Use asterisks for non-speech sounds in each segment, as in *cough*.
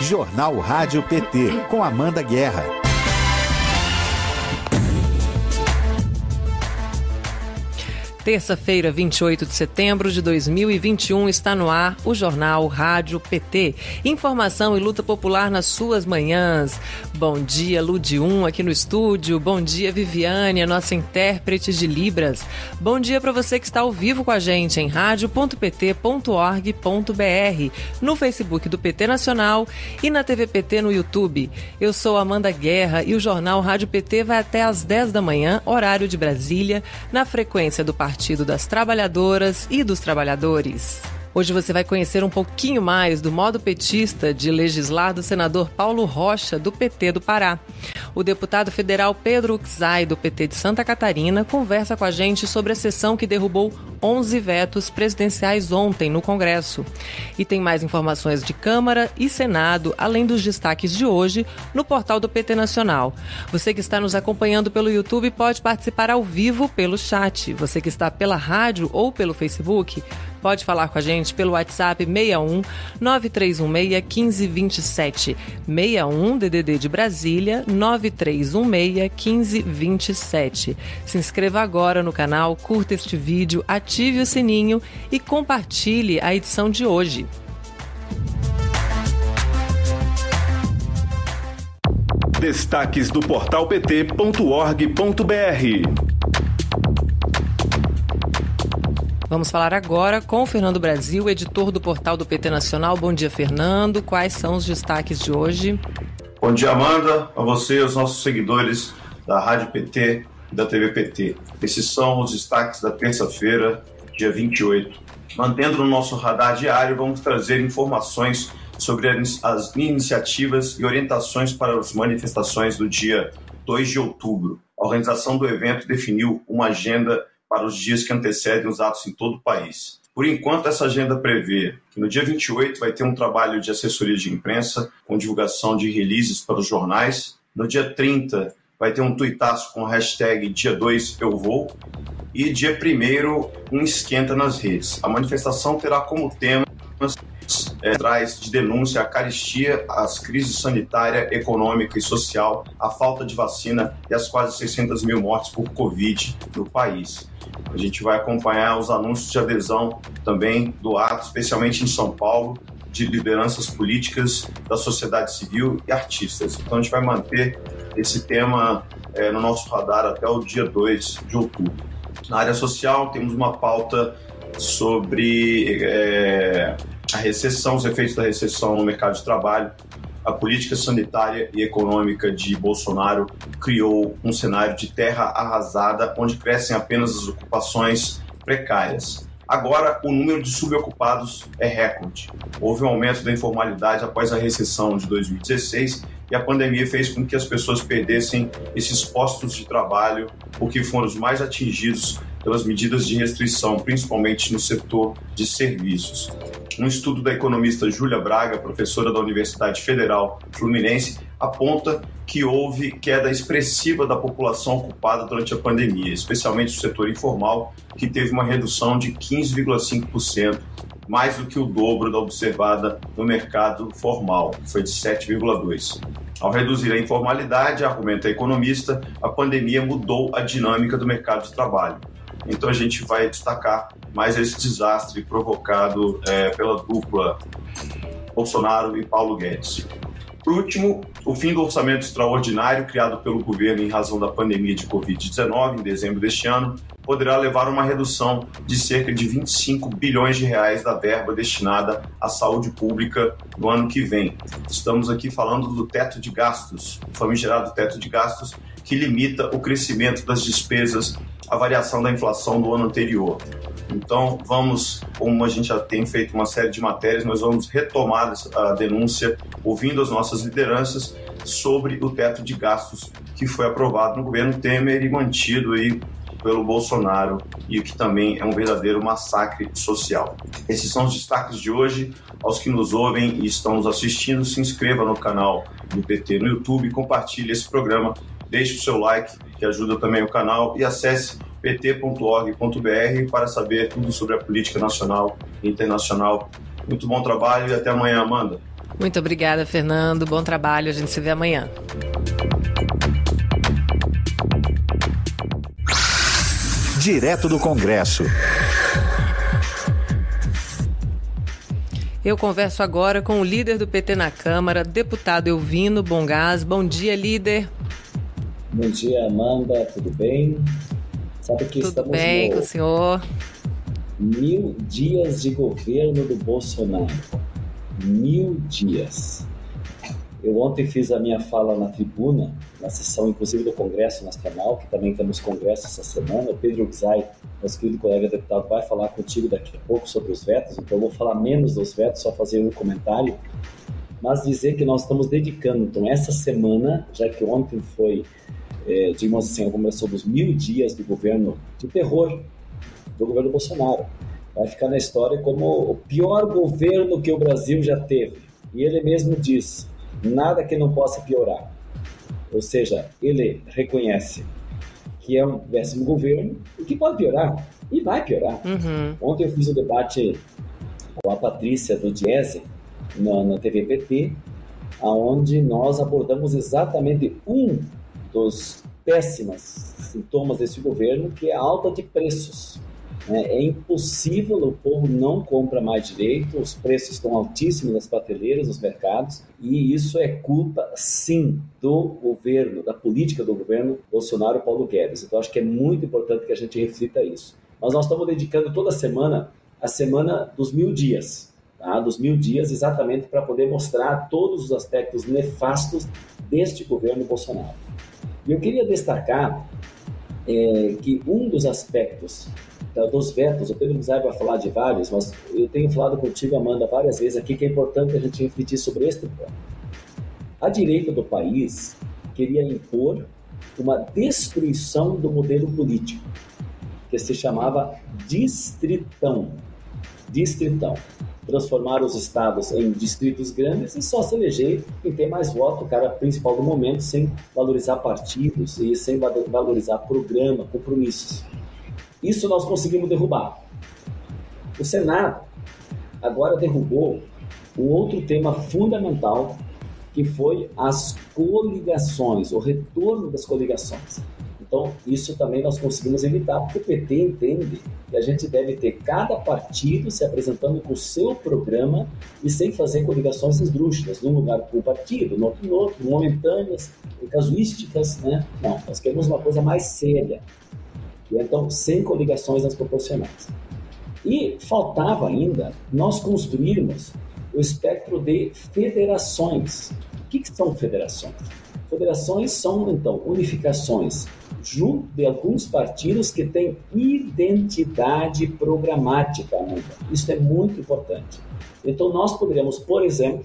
Jornal Rádio PT, com Amanda Guerra. Terça-feira, 28 de setembro de 2021, está no ar o jornal Rádio PT. Informação e luta popular nas suas manhãs. Bom dia, Ludium, aqui no estúdio. Bom dia, Viviane, a nossa intérprete de Libras. Bom dia para você que está ao vivo com a gente em rádio.pt.org.br, no Facebook do PT Nacional e na TV PT no YouTube. Eu sou Amanda Guerra e o jornal Rádio PT vai até às 10 da manhã, horário de Brasília, na frequência do Partido Partido das Trabalhadoras e dos Trabalhadores. Hoje você vai conhecer um pouquinho mais do modo petista de legislar do senador Paulo Rocha, do PT do Pará. O deputado federal Pedro Uxai, do PT de Santa Catarina, conversa com a gente sobre a sessão que derrubou 11 vetos presidenciais ontem no Congresso. E tem mais informações de Câmara e Senado, além dos destaques de hoje, no portal do PT Nacional. Você que está nos acompanhando pelo YouTube pode participar ao vivo pelo chat. Você que está pela rádio ou pelo Facebook, Pode falar com a gente pelo WhatsApp 61 9316 1527. 61 DDD de Brasília 9316 1527. Se inscreva agora no canal, curta este vídeo, ative o sininho e compartilhe a edição de hoje. Destaques do portal pt.org.br. Vamos falar agora com o Fernando Brasil, editor do portal do PT Nacional. Bom dia, Fernando. Quais são os destaques de hoje? Bom dia, Amanda, a você e aos nossos seguidores da Rádio PT e da TV PT. Esses são os destaques da terça-feira, dia 28. Mantendo no nosso radar diário, vamos trazer informações sobre as iniciativas e orientações para as manifestações do dia 2 de outubro. A organização do evento definiu uma agenda para os dias que antecedem os atos em todo o país. Por enquanto, essa agenda prevê que no dia 28 vai ter um trabalho de assessoria de imprensa com divulgação de releases para os jornais. No dia 30 vai ter um tuitaço com a hashtag dia 2 eu vou. E dia 1 um esquenta nas redes. A manifestação terá como tema é, traz de denúncia a caristia, as crises sanitária, econômica e social, a falta de vacina e as quase 600 mil mortes por Covid no país. A gente vai acompanhar os anúncios de adesão também do ato, especialmente em São Paulo, de lideranças políticas da sociedade civil e artistas. Então a gente vai manter esse tema é, no nosso radar até o dia 2 de outubro. Na área social, temos uma pauta sobre é, a recessão, os efeitos da recessão no mercado de trabalho. A política sanitária e econômica de Bolsonaro criou um cenário de terra arrasada, onde crescem apenas as ocupações precárias. Agora, o número de subocupados é recorde. Houve um aumento da informalidade após a recessão de 2016 e a pandemia fez com que as pessoas perdessem esses postos de trabalho, porque foram os mais atingidos pelas medidas de restrição, principalmente no setor de serviços. Um estudo da economista Júlia Braga, professora da Universidade Federal Fluminense, aponta que houve queda expressiva da população ocupada durante a pandemia, especialmente o setor informal, que teve uma redução de 15,5%, mais do que o dobro da observada no mercado formal, que foi de 7,2%. Ao reduzir a informalidade, argumenta a economista, a pandemia mudou a dinâmica do mercado de trabalho. Então a gente vai destacar mais esse desastre provocado é, pela dupla Bolsonaro e Paulo Guedes. Por último, o fim do orçamento extraordinário criado pelo governo em razão da pandemia de Covid-19 em dezembro deste ano poderá levar a uma redução de cerca de 25 bilhões de reais da verba destinada à saúde pública no ano que vem. Estamos aqui falando do teto de gastos, o famigerado teto de gastos, que limita o crescimento das despesas a variação da inflação do ano anterior. Então, vamos, como a gente já tem feito uma série de matérias, nós vamos retomar a denúncia, ouvindo as nossas lideranças sobre o teto de gastos que foi aprovado no governo Temer e mantido aí pelo Bolsonaro e que também é um verdadeiro massacre social. Esses são os destaques de hoje. Aos que nos ouvem e estão nos assistindo, se inscreva no canal do PT no YouTube, compartilhe esse programa, deixe o seu like que ajuda também o canal, e acesse pt.org.br para saber tudo sobre a política nacional e internacional. Muito bom trabalho e até amanhã, Amanda. Muito obrigada, Fernando. Bom trabalho. A gente se vê amanhã. Direto do Congresso. Eu converso agora com o líder do PT na Câmara, deputado Elvino Bongás. Bom dia, líder. Bom dia, Amanda. Tudo bem? Sabe que Tudo estamos bem no... com o senhor? Mil dias de governo do Bolsonaro. Mil dias. Eu ontem fiz a minha fala na tribuna, na sessão inclusive do Congresso Nacional, que também temos congresso essa semana. O Pedro Gzai, nosso querido colega deputado, vai falar contigo daqui a pouco sobre os vetos, então eu vou falar menos dos vetos, só fazer um comentário. Mas dizer que nós estamos dedicando, então, essa semana, já que ontem foi é, digamos assim, começou dos mil dias do governo de terror do governo Bolsonaro. Vai ficar na história como o pior governo que o Brasil já teve. E ele mesmo diz: nada que não possa piorar. Ou seja, ele reconhece que é um péssimo governo e que pode piorar. E vai piorar. Uhum. Ontem eu fiz um debate com a Patrícia do Diese na, na TVPT, aonde nós abordamos exatamente um dos péssimos sintomas desse governo, que é a alta de preços. Né? É impossível, o povo não compra mais direito, os preços estão altíssimos nas prateleiras, nos mercados, e isso é culpa, sim, do governo, da política do governo Bolsonaro Paulo Guedes. Então, acho que é muito importante que a gente reflita isso. Mas nós estamos dedicando toda semana a semana dos mil dias, tá? dos mil dias, exatamente para poder mostrar todos os aspectos nefastos deste governo Bolsonaro. E eu queria destacar é, que um dos aspectos da, dos vetos, o Pedro Mizar vai falar de vários, mas eu tenho falado contigo, Amanda, várias vezes aqui que é importante a gente refletir sobre este ponto. A direita do país queria impor uma destruição do modelo político, que se chamava distritão. Distritão transformar os estados em distritos grandes e só se eleger quem tem mais voto, o cara principal do momento, sem valorizar partidos e sem valorizar programa, compromissos. Isso nós conseguimos derrubar. O Senado agora derrubou um outro tema fundamental que foi as coligações, o retorno das coligações. Então, isso também nós conseguimos evitar, porque o PT entende que a gente deve ter cada partido se apresentando com o seu programa e sem fazer coligações esdrúxulas, num lugar com o partido, no outro, no outro, momentâneas, casuísticas, né? Não, nós queremos uma coisa mais séria. E então, sem coligações nas proporcionais. E faltava ainda nós construirmos o espectro de federações. O que, que são federações? Federações são, então, unificações junto de alguns partidos que têm identidade programática, Amanda. Isso é muito importante. Então, nós poderíamos, por exemplo,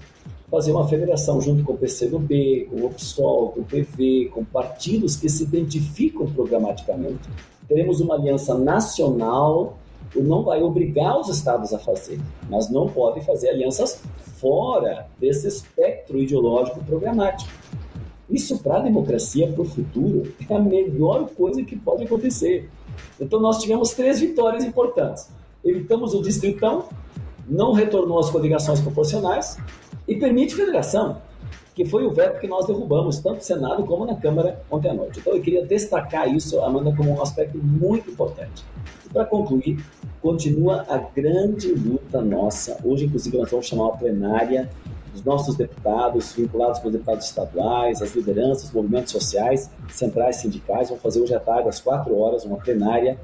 fazer uma federação junto com o PCdoB, com o PSOL, com o PV, com partidos que se identificam programaticamente. Teremos uma aliança nacional, não vai obrigar os estados a fazer, mas não pode fazer alianças fora desse espectro ideológico programático. Isso para a democracia, para o futuro, é a melhor coisa que pode acontecer. Então nós tivemos três vitórias importantes. Evitamos o distritão, não retornou as coligações proporcionais e permite federação, que foi o veto que nós derrubamos, tanto no Senado como na Câmara ontem à noite. Então eu queria destacar isso, Amanda, como um aspecto muito importante. E para concluir, continua a grande luta nossa. Hoje, inclusive, nós vamos chamar uma plenária os nossos deputados, vinculados com os deputados estaduais, as lideranças, movimentos sociais, centrais sindicais, vão fazer hoje à tarde, às quatro horas, uma plenária,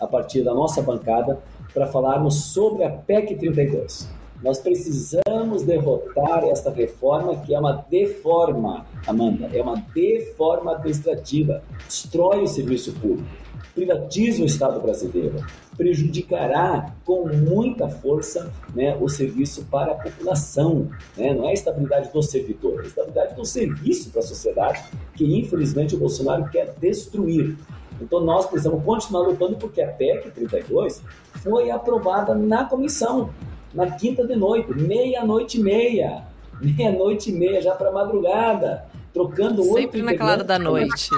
a partir da nossa bancada, para falarmos sobre a PEC 32. Nós precisamos derrotar esta reforma que é uma deforma, Amanda, é uma deforma administrativa, destrói o serviço público, privatiza o Estado brasileiro, prejudicará com muita força né, o serviço para a população. Né? Não é a estabilidade do servidor, é a estabilidade do serviço para a sociedade, que infelizmente o Bolsonaro quer destruir. Então nós precisamos continuar lutando porque a PEC 32 foi aprovada na comissão, na quinta de noite, meia-noite e meia. Meia-noite e meia, já para madrugada, trocando oito. Sempre na calada da noite.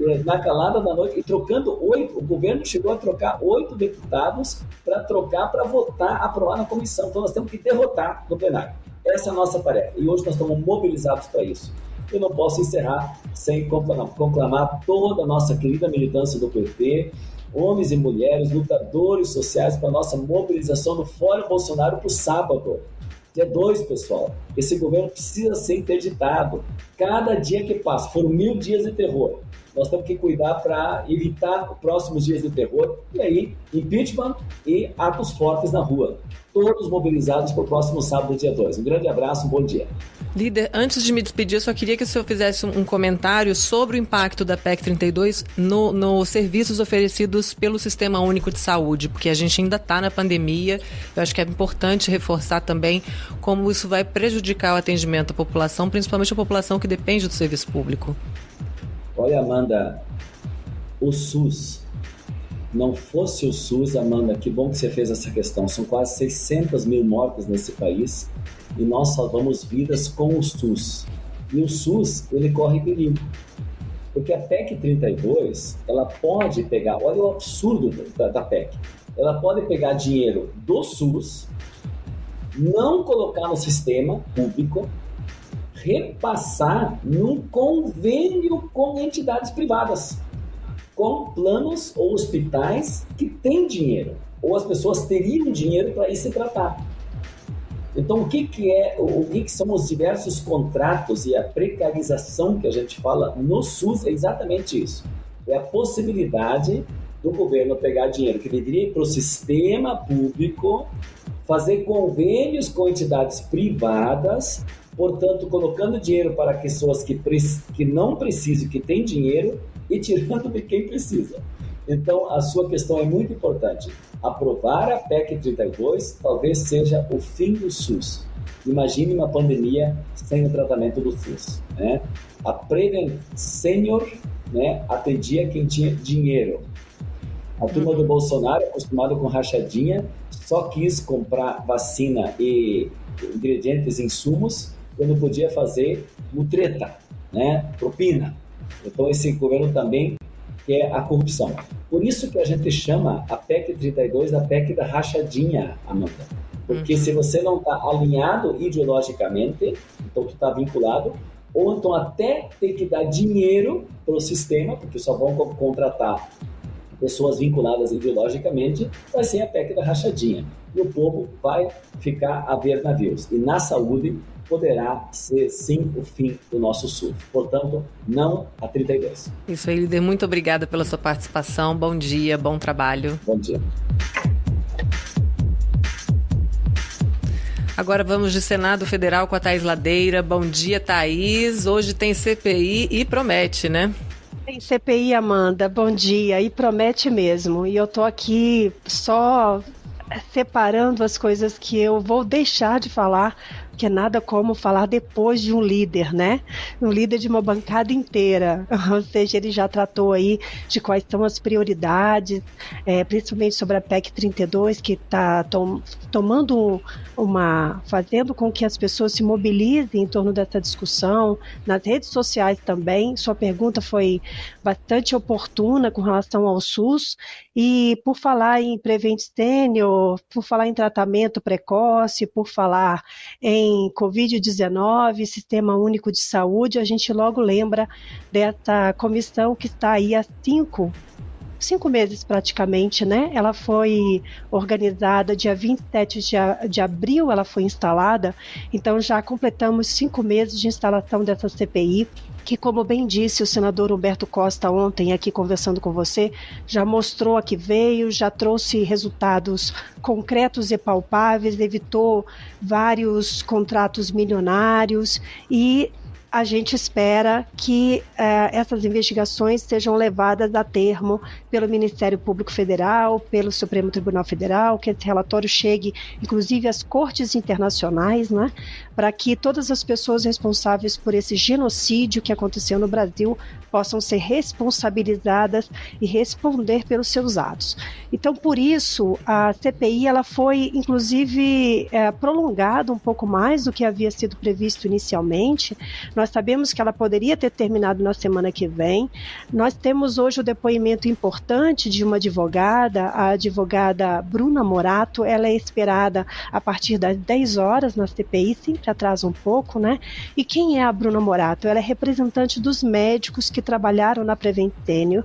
É, na calada da noite, e trocando oito, o governo chegou a trocar oito deputados para trocar, para votar, aprovar na comissão. Então nós temos que derrotar no plenário. essa é a nossa tarefa. E hoje nós estamos mobilizados para isso. Eu não posso encerrar sem conclamar toda a nossa querida militância do PT, homens e mulheres, lutadores sociais, para a nossa mobilização no Fórum Bolsonaro para o sábado. Dia 2, pessoal. Esse governo precisa ser interditado. Cada dia que passa, foram mil dias de terror. Nós temos que cuidar para evitar os próximos dias de terror. E aí, impeachment e atos fortes na rua. Todos mobilizados para o próximo sábado, dia 2. Um grande abraço, um bom dia. Líder, antes de me despedir, eu só queria que o senhor fizesse um comentário sobre o impacto da PEC 32 nos no serviços oferecidos pelo Sistema Único de Saúde, porque a gente ainda está na pandemia. Eu acho que é importante reforçar também como isso vai prejudicar o atendimento à população, principalmente a população que depende do serviço público. Olha, Amanda, o SUS. Não fosse o SUS, Amanda, que bom que você fez essa questão. São quase 600 mil mortes nesse país e nós salvamos vidas com o SUS. E o SUS, ele corre perigo. Porque a PEC 32, ela pode pegar, olha o absurdo da, da PEC. Ela pode pegar dinheiro do SUS, não colocar no sistema público, repassar num convênio com entidades privadas, com planos ou hospitais que têm dinheiro, ou as pessoas teriam dinheiro para ir se tratar. Então, o que, que é, o que, que são os diversos contratos e a precarização que a gente fala no SUS é exatamente isso. É a possibilidade do governo pegar dinheiro que deveria ir para o sistema público, fazer convênios com entidades privadas portanto, colocando dinheiro para pessoas que, que não precisam, que têm dinheiro, e tirando de quem precisa. Então, a sua questão é muito importante. Aprovar a PEC 32 talvez seja o fim do SUS. Imagine uma pandemia sem o tratamento do SUS. Né? A Prevent Senior né, atendia quem tinha dinheiro. A turma do Bolsonaro, acostumada com rachadinha, só quis comprar vacina e ingredientes, insumos, quando podia fazer mutreta, né? propina. Então, esse governo também quer a corrupção. Por isso que a gente chama a PEC 32 a PEC da rachadinha, Amanda. Porque uhum. se você não está alinhado ideologicamente, então tu está vinculado, ou então até tem que dar dinheiro para o sistema, porque só vão contratar pessoas vinculadas ideologicamente, vai ser a PEC da rachadinha. E o povo vai ficar a ver navios. E na saúde, poderá ser sim o fim do nosso SUS. Portanto, não a 32. Isso aí, líder. Muito obrigada pela sua participação. Bom dia, bom trabalho. Bom dia. Agora vamos de Senado Federal com a Thaís Ladeira. Bom dia, Thaís. Hoje tem CPI e promete, né? Tem CPI, Amanda. Bom dia. E promete mesmo. E eu tô aqui só separando as coisas que eu vou deixar de falar que é nada como falar depois de um líder, né? Um líder de uma bancada inteira. *laughs* Ou seja, ele já tratou aí de quais são as prioridades, é, principalmente sobre a PEC 32, que está tom, tomando uma. fazendo com que as pessoas se mobilizem em torno dessa discussão, nas redes sociais também. Sua pergunta foi bastante oportuna com relação ao SUS. E por falar em Prevent Senior, por falar em tratamento precoce, por falar em Covid-19, Sistema Único de Saúde, a gente logo lembra dessa comissão que está aí há cinco cinco meses praticamente, né? Ela foi organizada dia 27 de, de abril, ela foi instalada, então já completamos cinco meses de instalação dessa CPI que, como bem disse o senador Humberto Costa ontem aqui conversando com você, já mostrou a que veio, já trouxe resultados concretos e palpáveis, evitou vários contratos milionários e a gente espera que uh, essas investigações sejam levadas a termo pelo Ministério Público Federal, pelo Supremo Tribunal Federal, que esse relatório chegue, inclusive, às cortes internacionais, né, para que todas as pessoas responsáveis por esse genocídio que aconteceu no Brasil possam ser responsabilizadas e responder pelos seus atos. Então, por isso, a CPI ela foi, inclusive, é, prolongada um pouco mais do que havia sido previsto inicialmente. Nós nós sabemos que ela poderia ter terminado na semana que vem. Nós temos hoje o depoimento importante de uma advogada, a advogada Bruna Morato. Ela é esperada a partir das 10 horas na CPI, sempre atrasa um pouco, né? E quem é a Bruna Morato? Ela é representante dos médicos que trabalharam na Prevent Senior.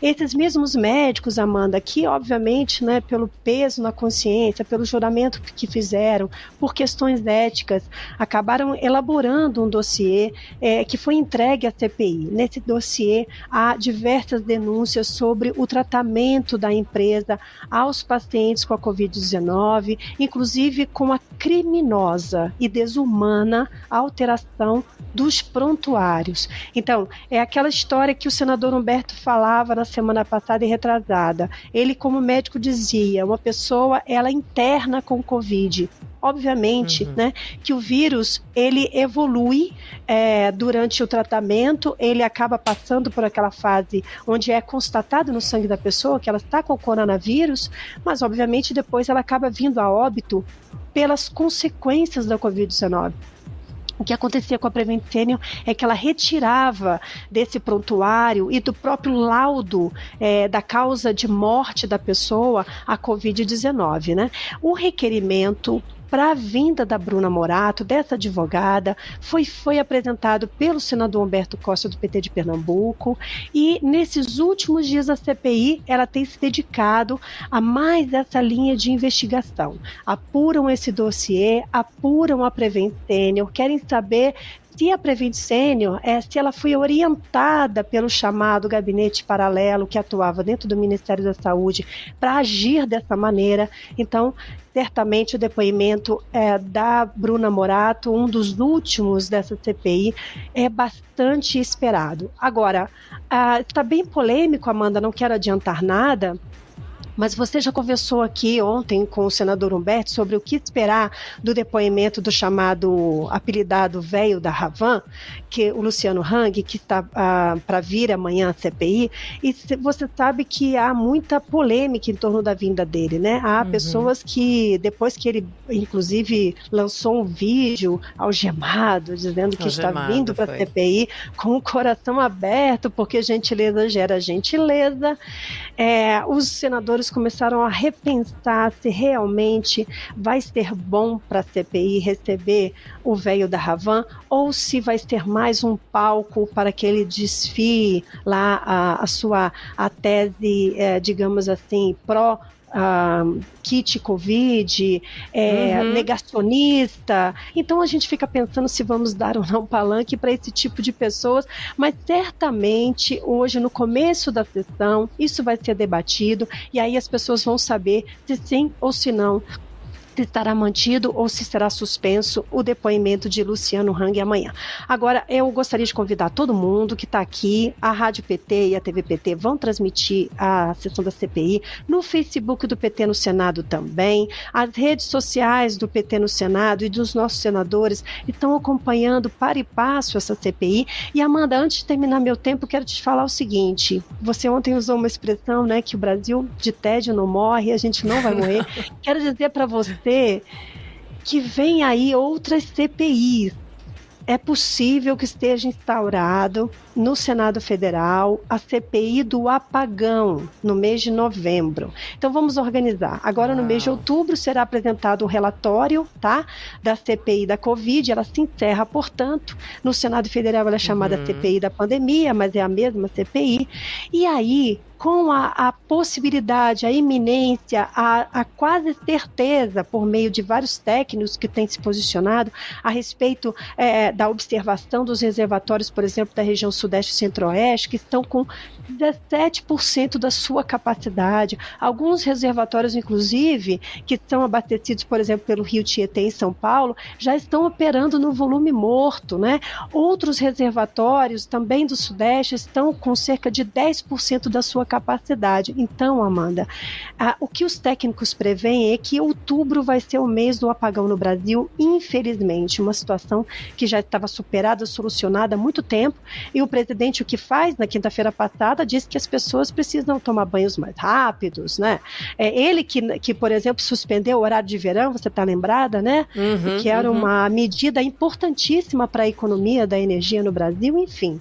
Esses mesmos médicos, Amanda, que obviamente, né, pelo peso na consciência, pelo juramento que fizeram, por questões éticas, acabaram elaborando um dossiê é, que foi entregue à CPI. Nesse dossiê há diversas denúncias sobre o tratamento da empresa aos pacientes com a Covid-19, inclusive com a criminosa e desumana alteração dos prontuários. Então, é aquela história que o senador Humberto falava na semana passada e retrasada. Ele, como médico, dizia: uma pessoa ela interna com Covid obviamente, uhum. né, que o vírus ele evolui é, durante o tratamento, ele acaba passando por aquela fase onde é constatado no sangue da pessoa que ela está com o coronavírus, mas obviamente depois ela acaba vindo a óbito pelas consequências da Covid-19. O que acontecia com a Prevent Senior é que ela retirava desse prontuário e do próprio laudo é, da causa de morte da pessoa a Covid-19. Né? O requerimento para a vinda da Bruna Morato, dessa advogada, foi, foi apresentado pelo senador Humberto Costa, do PT de Pernambuco, e nesses últimos dias a CPI ela tem se dedicado a mais essa linha de investigação. Apuram esse dossiê, apuram a Prevent Senior, querem saber se a Prevent Senior, é, se ela foi orientada pelo chamado gabinete paralelo que atuava dentro do Ministério da Saúde para agir dessa maneira, então certamente o depoimento é, da Bruna Morato, um dos últimos dessa CPI, é bastante esperado. Agora, está bem polêmico, Amanda, não quero adiantar nada, mas você já conversou aqui ontem com o senador Humberto sobre o que esperar do depoimento do chamado apelidado velho da Ravan, que o Luciano Hang, que está ah, para vir amanhã à CPI, e você sabe que há muita polêmica em torno da vinda dele, né? Há uhum. pessoas que, depois que ele, inclusive, lançou um vídeo algemado, dizendo que algemado, está vindo para a CPI com o coração aberto, porque gentileza gera gentileza, é, os senadores começaram a repensar se realmente vai ser bom para a CPI receber o velho da Ravan ou se vai ser mais um palco para que ele desfie lá a, a sua a tese, é, digamos assim, pró uh, kit Covid, é, uhum. negacionista. Então a gente fica pensando se vamos dar ou não palanque para esse tipo de pessoas, mas certamente hoje, no começo da sessão, isso vai ser debatido e aí as pessoas vão saber se sim ou se não se estará mantido ou se será suspenso o depoimento de Luciano Hang amanhã. Agora, eu gostaria de convidar todo mundo que está aqui, a Rádio PT e a TV PT vão transmitir a sessão da CPI no Facebook do PT no Senado também. As redes sociais do PT no Senado e dos nossos senadores estão acompanhando para e passo essa CPI. E Amanda, antes de terminar meu tempo, quero te falar o seguinte: você ontem usou uma expressão, né, que o Brasil de tédio não morre, a gente não vai morrer. *laughs* quero dizer para você que vem aí outras CPIs. É possível que esteja instaurado no Senado Federal a CPI do apagão no mês de novembro. Então vamos organizar. Agora no mês de outubro será apresentado o relatório, tá, da CPI da Covid. Ela se encerra, portanto, no Senado Federal ela é chamada uhum. CPI da pandemia, mas é a mesma CPI. E aí com a, a, possibilidade, a iminência, a, a, quase certeza, por meio de vários técnicos que têm se posicionado a respeito é, da observação dos reservatórios, por exemplo, da região sudeste e centro-oeste, que estão com 17% da sua capacidade. Alguns reservatórios, inclusive, que são abastecidos, por exemplo, pelo Rio Tietê em São Paulo, já estão operando no volume morto, né? Outros reservatórios, também do Sudeste, estão com cerca de 10% da sua capacidade. Então, Amanda, a, o que os técnicos preveem é que outubro vai ser o mês do apagão no Brasil, infelizmente, uma situação que já estava superada, solucionada há muito tempo, e o presidente o que faz na quinta-feira passada diz que as pessoas precisam tomar banhos mais rápidos, né? É ele que, que por exemplo, suspendeu o horário de verão, você está lembrada, né? Uhum, que era uhum. uma medida importantíssima para a economia da energia no Brasil, enfim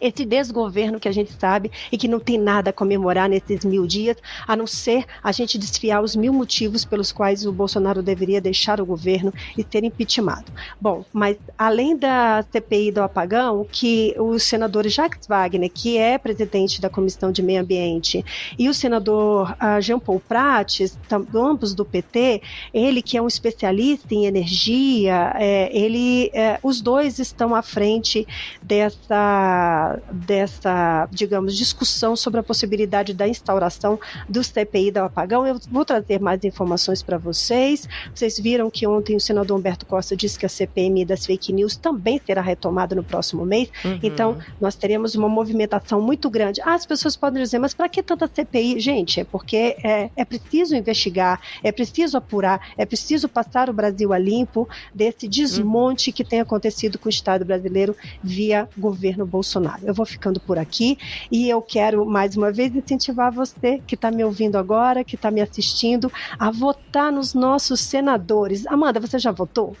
esse desgoverno que a gente sabe e que não tem nada a comemorar nesses mil dias, a não ser a gente desfiar os mil motivos pelos quais o Bolsonaro deveria deixar o governo e ser impeachmentado. Bom, mas além da CPI do apagão, que o senador Jacques Wagner, que é presidente da Comissão de Meio Ambiente, e o senador uh, Jean Paul Prates, ambos do PT, ele que é um especialista em energia, é, ele, é, os dois estão à frente dessa dessa, digamos, discussão sobre a possibilidade da instauração do CPI do apagão. Eu vou trazer mais informações para vocês. Vocês viram que ontem o senador Humberto Costa disse que a CPMI das fake news também será retomada no próximo mês. Uhum. Então, nós teremos uma movimentação muito grande. Ah, as pessoas podem dizer, mas para que tanta CPI? Gente, é porque é, é preciso investigar, é preciso apurar, é preciso passar o Brasil a limpo desse desmonte uhum. que tem acontecido com o Estado brasileiro via governo Bolsonaro. Eu vou ficando por aqui e eu quero mais uma vez incentivar você que está me ouvindo agora, que está me assistindo, a votar nos nossos senadores. Amanda, você já votou?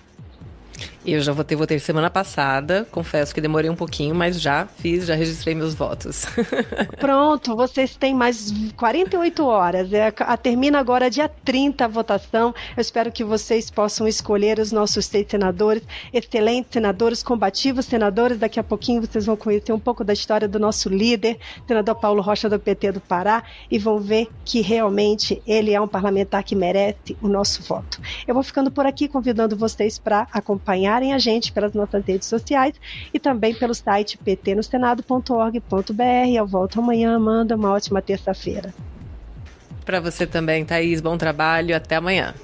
Eu já votei, votei semana passada. Confesso que demorei um pouquinho, mas já fiz, já registrei meus votos. *laughs* Pronto, vocês têm mais 48 horas. É, a, termina agora dia 30 a votação. Eu espero que vocês possam escolher os nossos seis senadores, excelentes senadores, combativos senadores. Daqui a pouquinho vocês vão conhecer um pouco da história do nosso líder, senador Paulo Rocha do PT do Pará, e vão ver que realmente ele é um parlamentar que merece o nosso voto. Eu vou ficando por aqui convidando vocês para acompanhar acompanharem a gente pelas nossas redes sociais e também pelo site ptnosenado.org.br. Eu volto amanhã, Amanda. Uma ótima terça-feira. Para você também, Thaís. Bom trabalho. Até amanhã.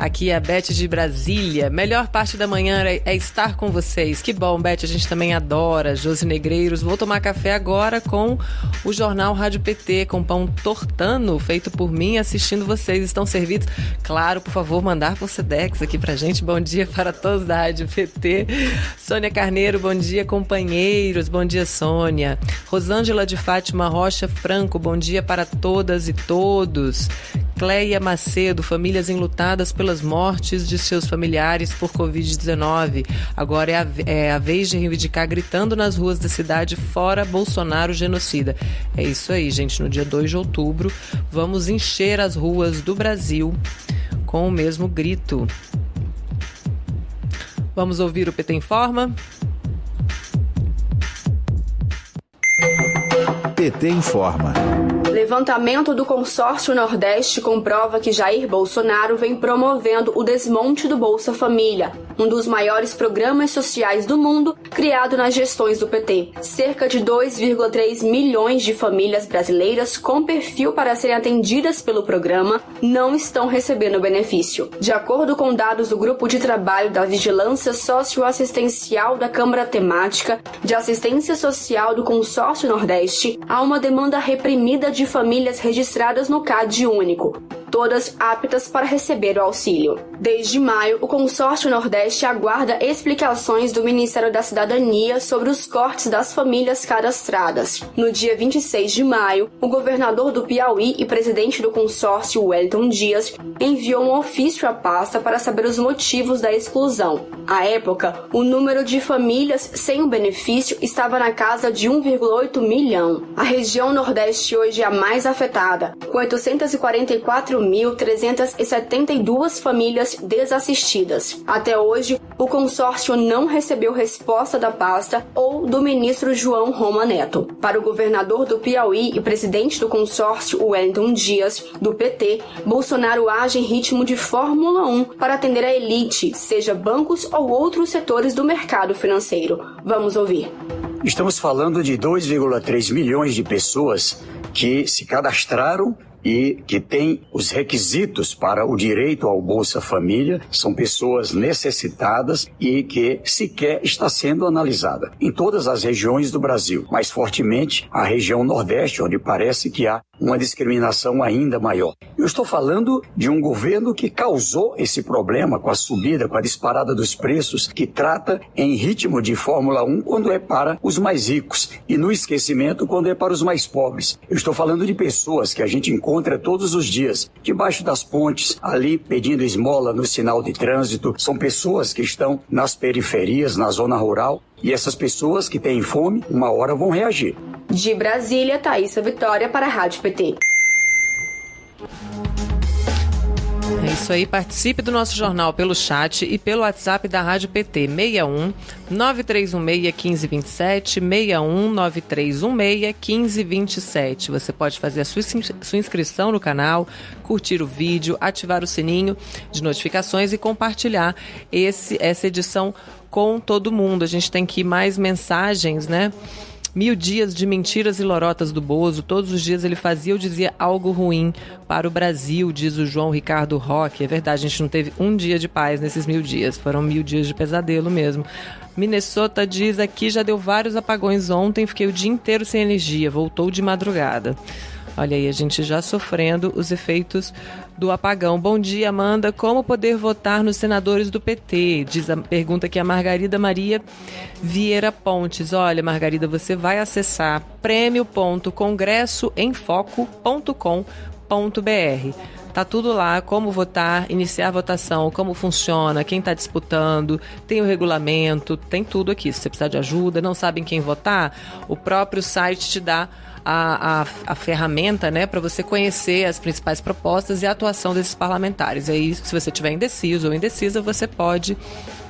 Aqui é a Beth de Brasília. Melhor parte da manhã é, é, estar com vocês. Que bom, Beth, a gente também adora. Josi Negreiros. Vou tomar café agora com o jornal Rádio PT, com pão tortano, feito por mim, assistindo vocês. Estão servidos? Claro, por favor, mandar por Sedex aqui pra gente. Bom dia para todos da Rádio PT. Sônia Carneiro, bom dia, companheiros. Bom dia, Sônia. Rosângela de Fátima Rocha Franco, bom dia para todas e todos. Cleia Macedo, famílias enlutadas pelas mortes de seus familiares por Covid-19. Agora é a, é a vez de reivindicar gritando nas ruas da cidade fora Bolsonaro genocida. É isso aí, gente. No dia 2 de outubro, vamos encher as ruas do Brasil com o mesmo grito. Vamos ouvir o PT Informa? PT informa. Levantamento do consórcio Nordeste comprova que Jair Bolsonaro vem promovendo o desmonte do Bolsa Família, um dos maiores programas sociais do mundo criado nas gestões do PT. Cerca de 2,3 milhões de famílias brasileiras com perfil para serem atendidas pelo programa não estão recebendo benefício. De acordo com dados do Grupo de Trabalho da Vigilância Socioassistencial da Câmara Temática de Assistência Social do Consórcio Nordeste, há uma demanda reprimida de famílias registradas no CAD único, todas aptas para receber o auxílio. Desde maio, o Consórcio Nordeste aguarda explicações do Ministério da Cidadania sobre os cortes das famílias cadastradas. No dia 26 de maio, o governador do Piauí e presidente do consórcio, Wellington Dias, enviou um ofício à pasta para saber os motivos da exclusão. À época, o número de famílias sem o benefício estava na casa de 1,8 milhão. A região Nordeste hoje é a mais afetada, com 844 4.372 famílias desassistidas. Até hoje, o consórcio não recebeu resposta da pasta ou do ministro João Roma Neto. Para o governador do Piauí e presidente do consórcio, Wellington Dias, do PT, Bolsonaro age em ritmo de Fórmula 1 para atender a elite, seja bancos ou outros setores do mercado financeiro. Vamos ouvir. Estamos falando de 2,3 milhões de pessoas que se cadastraram e que tem os requisitos para o direito ao Bolsa Família, são pessoas necessitadas e que sequer está sendo analisada em todas as regiões do Brasil, mais fortemente a região Nordeste, onde parece que há uma discriminação ainda maior. Eu estou falando de um governo que causou esse problema com a subida, com a disparada dos preços, que trata em ritmo de Fórmula 1 quando é para os mais ricos e no esquecimento quando é para os mais pobres. Eu estou falando de pessoas que a gente encontra todos os dias, debaixo das pontes, ali pedindo esmola no sinal de trânsito. São pessoas que estão nas periferias, na zona rural, e essas pessoas que têm fome, uma hora vão reagir. De Brasília, Thaisa Vitória para a Rádio PT. É isso aí, participe do nosso jornal pelo chat e pelo WhatsApp da Rádio PT 61 9316 1527 61 9316 1527. Você pode fazer a sua, sua inscrição no canal, curtir o vídeo, ativar o sininho de notificações e compartilhar esse, essa edição com todo mundo. A gente tem que mais mensagens, né? Mil dias de mentiras e lorotas do Bozo. Todos os dias ele fazia ou dizia algo ruim para o Brasil, diz o João Ricardo Roque. É verdade, a gente não teve um dia de paz nesses mil dias. Foram mil dias de pesadelo mesmo. Minnesota diz aqui já deu vários apagões ontem, fiquei o dia inteiro sem energia, voltou de madrugada. Olha aí, a gente já sofrendo os efeitos do apagão. Bom dia, Amanda. Como poder votar nos senadores do PT? Diz a pergunta aqui a Margarida Maria Vieira Pontes. Olha, Margarida, você vai acessar prêmio.congressoemfoco.com.br. Tá tudo lá, como votar, iniciar a votação, como funciona, quem está disputando, tem o regulamento, tem tudo aqui. Se você precisar de ajuda, não sabem quem votar, o próprio site te dá a, a, a ferramenta né, para você conhecer as principais propostas e a atuação desses parlamentares. Aí, se você estiver indeciso ou indecisa, você pode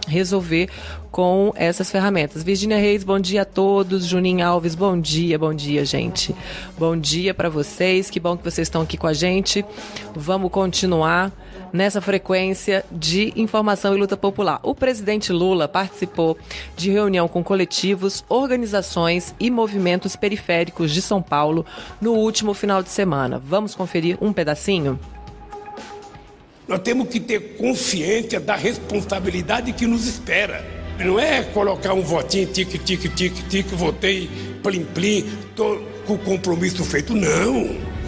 resolver com essas ferramentas. Virginia Reis, bom dia a todos. Juninho Alves, bom dia, bom dia, gente. Bom dia para vocês. Que bom que vocês estão aqui com a gente. Vamos continuar nessa frequência de informação e luta popular. O presidente Lula participou de reunião com coletivos, organizações e movimentos periféricos de São Paulo no último final de semana. Vamos conferir um pedacinho? Nós temos que ter consciência da responsabilidade que nos espera. Não é colocar um votinho, tique, tique, tique, tique, votei, plim, plim, tô com o compromisso feito. Não.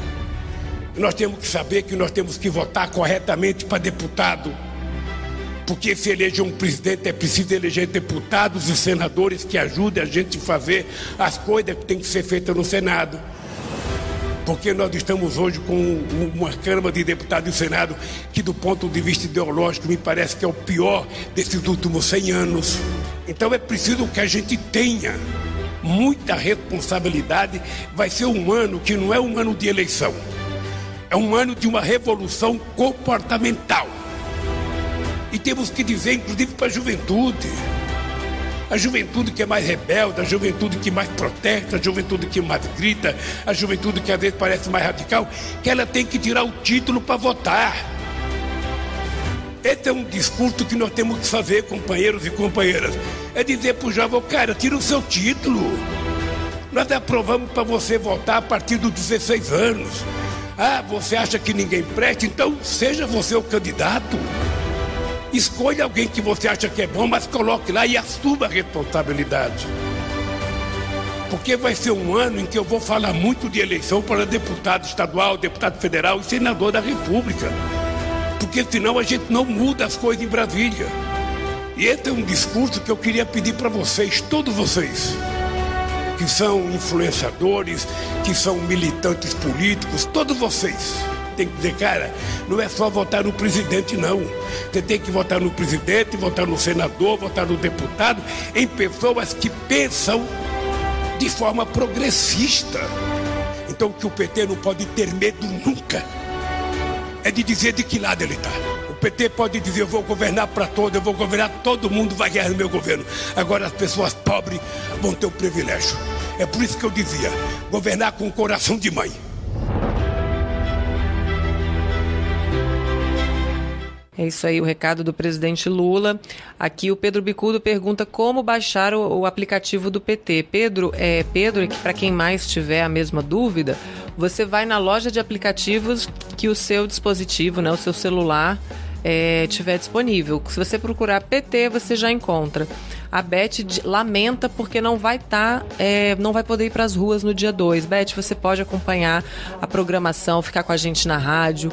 Nós temos que saber que nós temos que votar corretamente para deputado. Porque se eleger um presidente é preciso eleger deputados e senadores que ajudem a gente a fazer as coisas que tem que ser feitas no Senado. Porque nós estamos hoje com uma Câmara de Deputados e Senado que, do ponto de vista ideológico, me parece que é o pior desses últimos 100 anos. Então é preciso que a gente tenha muita responsabilidade. Vai ser um ano que não é um ano de eleição é um ano de uma revolução comportamental. E temos que dizer, inclusive para a juventude, a juventude que é mais rebelde, a juventude que mais protesta, a juventude que mais grita, a juventude que às vezes parece mais radical, que ela tem que tirar o título para votar. Esse é um discurso que nós temos que fazer, companheiros e companheiras. É dizer para o jovem, cara, tira o seu título. Nós aprovamos para você votar a partir dos 16 anos. Ah, você acha que ninguém presta? Então seja você o candidato. Escolha alguém que você acha que é bom, mas coloque lá e assuma a responsabilidade. Porque vai ser um ano em que eu vou falar muito de eleição para deputado estadual, deputado federal e senador da República. Porque senão a gente não muda as coisas em Brasília. E esse é um discurso que eu queria pedir para vocês, todos vocês que são influenciadores, que são militantes políticos, todos vocês tem que dizer, cara, não é só votar no presidente, não. Você tem que votar no presidente, votar no senador, votar no deputado, em pessoas que pensam de forma progressista. Então, que o PT não pode ter medo nunca é de dizer de que lado ele está. PT pode dizer, eu vou governar para todos, eu vou governar, todo mundo vai ganhar no meu governo. Agora, as pessoas pobres vão ter o privilégio. É por isso que eu dizia: governar com o coração de mãe. É isso aí, o recado do presidente Lula. Aqui o Pedro Bicudo pergunta como baixar o, o aplicativo do PT. Pedro, é, Pedro, para quem mais tiver a mesma dúvida, você vai na loja de aplicativos que o seu dispositivo, né, o seu celular, é, tiver disponível. Se você procurar PT, você já encontra. A Beth lamenta porque não vai estar, tá, é, não vai poder ir para as ruas no dia 2. Beth, você pode acompanhar a programação, ficar com a gente na rádio,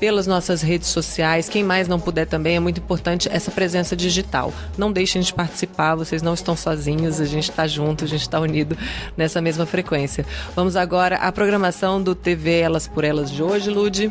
pelas nossas redes sociais. Quem mais não puder também, é muito importante essa presença digital. Não deixem de participar, vocês não estão sozinhos, a gente está junto, a gente está unido nessa mesma frequência. Vamos agora à programação do TV Elas por Elas de hoje, Lude.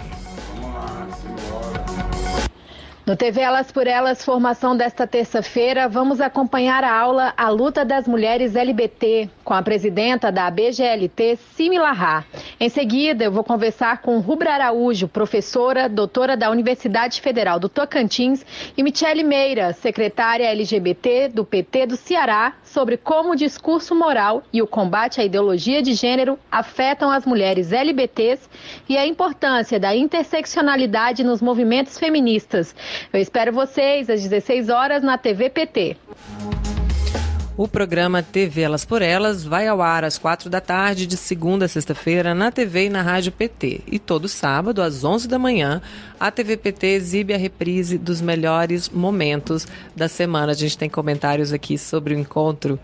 No TV Elas por Elas, formação desta terça-feira, vamos acompanhar a aula A Luta das Mulheres LBT, com a presidenta da BGLT, Simi Larra. Em seguida, eu vou conversar com Rubra Araújo, professora, doutora da Universidade Federal do Tocantins, e Michele Meira, secretária LGBT do PT do Ceará, sobre como o discurso moral e o combate à ideologia de gênero afetam as mulheres LBTs e a importância da interseccionalidade nos movimentos feministas. Eu espero vocês às 16 horas na TV PT. O programa TV Elas por Elas vai ao ar às quatro da tarde, de segunda a sexta-feira, na TV e na Rádio PT. E todo sábado, às 11 da manhã, a TV PT exibe a reprise dos melhores momentos da semana. A gente tem comentários aqui sobre o encontro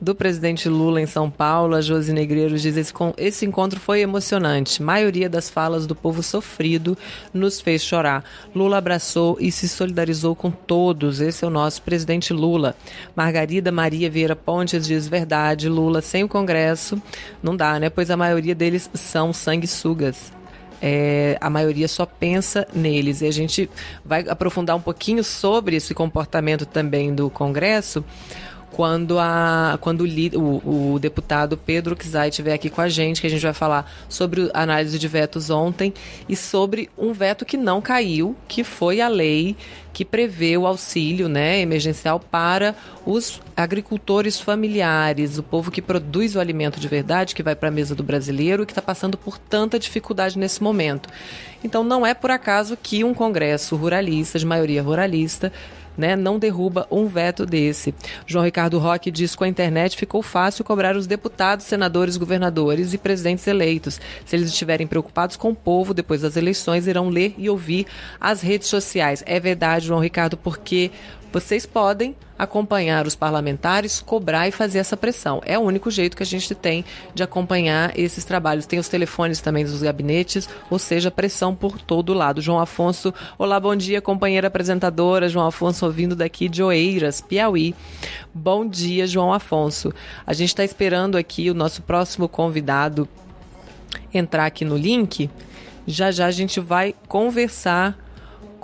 do presidente Lula em São Paulo, a Josi Negreiros diz esse, esse encontro foi emocionante. Maioria das falas do povo sofrido nos fez chorar. Lula abraçou e se solidarizou com todos. Esse é o nosso presidente Lula. Margarida Maria Vieira Pontes diz verdade. Lula sem o Congresso não dá, né? Pois a maioria deles são sanguessugas. É, a maioria só pensa neles. E a gente vai aprofundar um pouquinho sobre esse comportamento também do Congresso quando, a, quando o, o, deputado Pedro Kizai estiver aqui com a gente, que a gente vai falar sobre a análise de vetos ontem e sobre um veto que não caiu, que foi a lei que prevê o auxílio né, emergencial para os agricultores familiares, o povo que produz o alimento de verdade, que vai para a mesa do brasileiro e que está passando por tanta dificuldade nesse momento. Então, não é por acaso que um congresso ruralista, de maioria ruralista, né, não derruba um veto desse. João Ricardo Roque diz que com a internet ficou fácil cobrar os deputados, senadores, governadores e presidentes eleitos. Se eles estiverem preocupados com o povo depois das eleições, irão ler e ouvir as redes sociais. É verdade, João Ricardo, porque vocês podem acompanhar os parlamentares, cobrar e fazer essa pressão. É o único jeito que a gente tem de acompanhar esses trabalhos. Tem os telefones também dos gabinetes, ou seja, pressão por todo lado. João Afonso, olá, bom dia, companheira apresentadora. João Afonso ouvindo daqui de Oeiras, Piauí. Bom dia, João Afonso. A gente está esperando aqui o nosso próximo convidado entrar aqui no link. Já já a gente vai conversar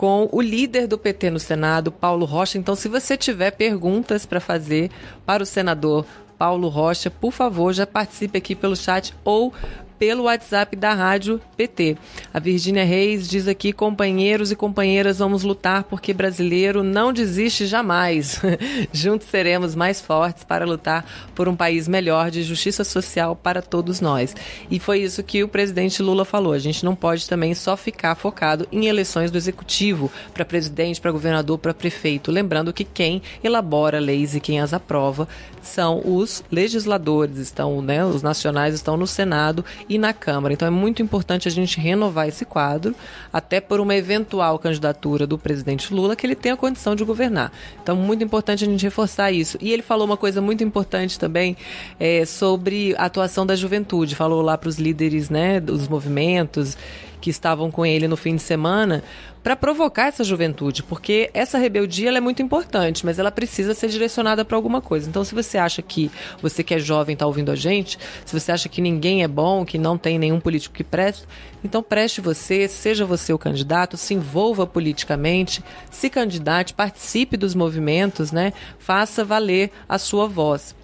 com o líder do PT no Senado, Paulo Rocha. Então, se você tiver perguntas para fazer para o senador Paulo Rocha, por favor, já participe aqui pelo chat ou pelo WhatsApp da Rádio PT. A Virgínia Reis diz aqui: companheiros e companheiras, vamos lutar porque brasileiro não desiste jamais. *laughs* Juntos seremos mais fortes para lutar por um país melhor de justiça social para todos nós. E foi isso que o presidente Lula falou. A gente não pode também só ficar focado em eleições do executivo para presidente, para governador, para prefeito. Lembrando que quem elabora leis e quem as aprova são os legisladores, estão, né, os nacionais estão no Senado e na Câmara. Então é muito importante a gente renovar esse quadro, até por uma eventual candidatura do presidente Lula, que ele tenha condição de governar. Então, muito importante a gente reforçar isso. E ele falou uma coisa muito importante também é, sobre a atuação da juventude. Falou lá para os líderes né, dos movimentos que estavam com ele no fim de semana para provocar essa juventude, porque essa rebeldia é muito importante, mas ela precisa ser direcionada para alguma coisa. Então, se você acha que você que é jovem está ouvindo a gente, se você acha que ninguém é bom, que não tem nenhum político que preste, então preste você, seja você o candidato, se envolva politicamente, se candidate, participe dos movimentos, né? Faça valer a sua voz.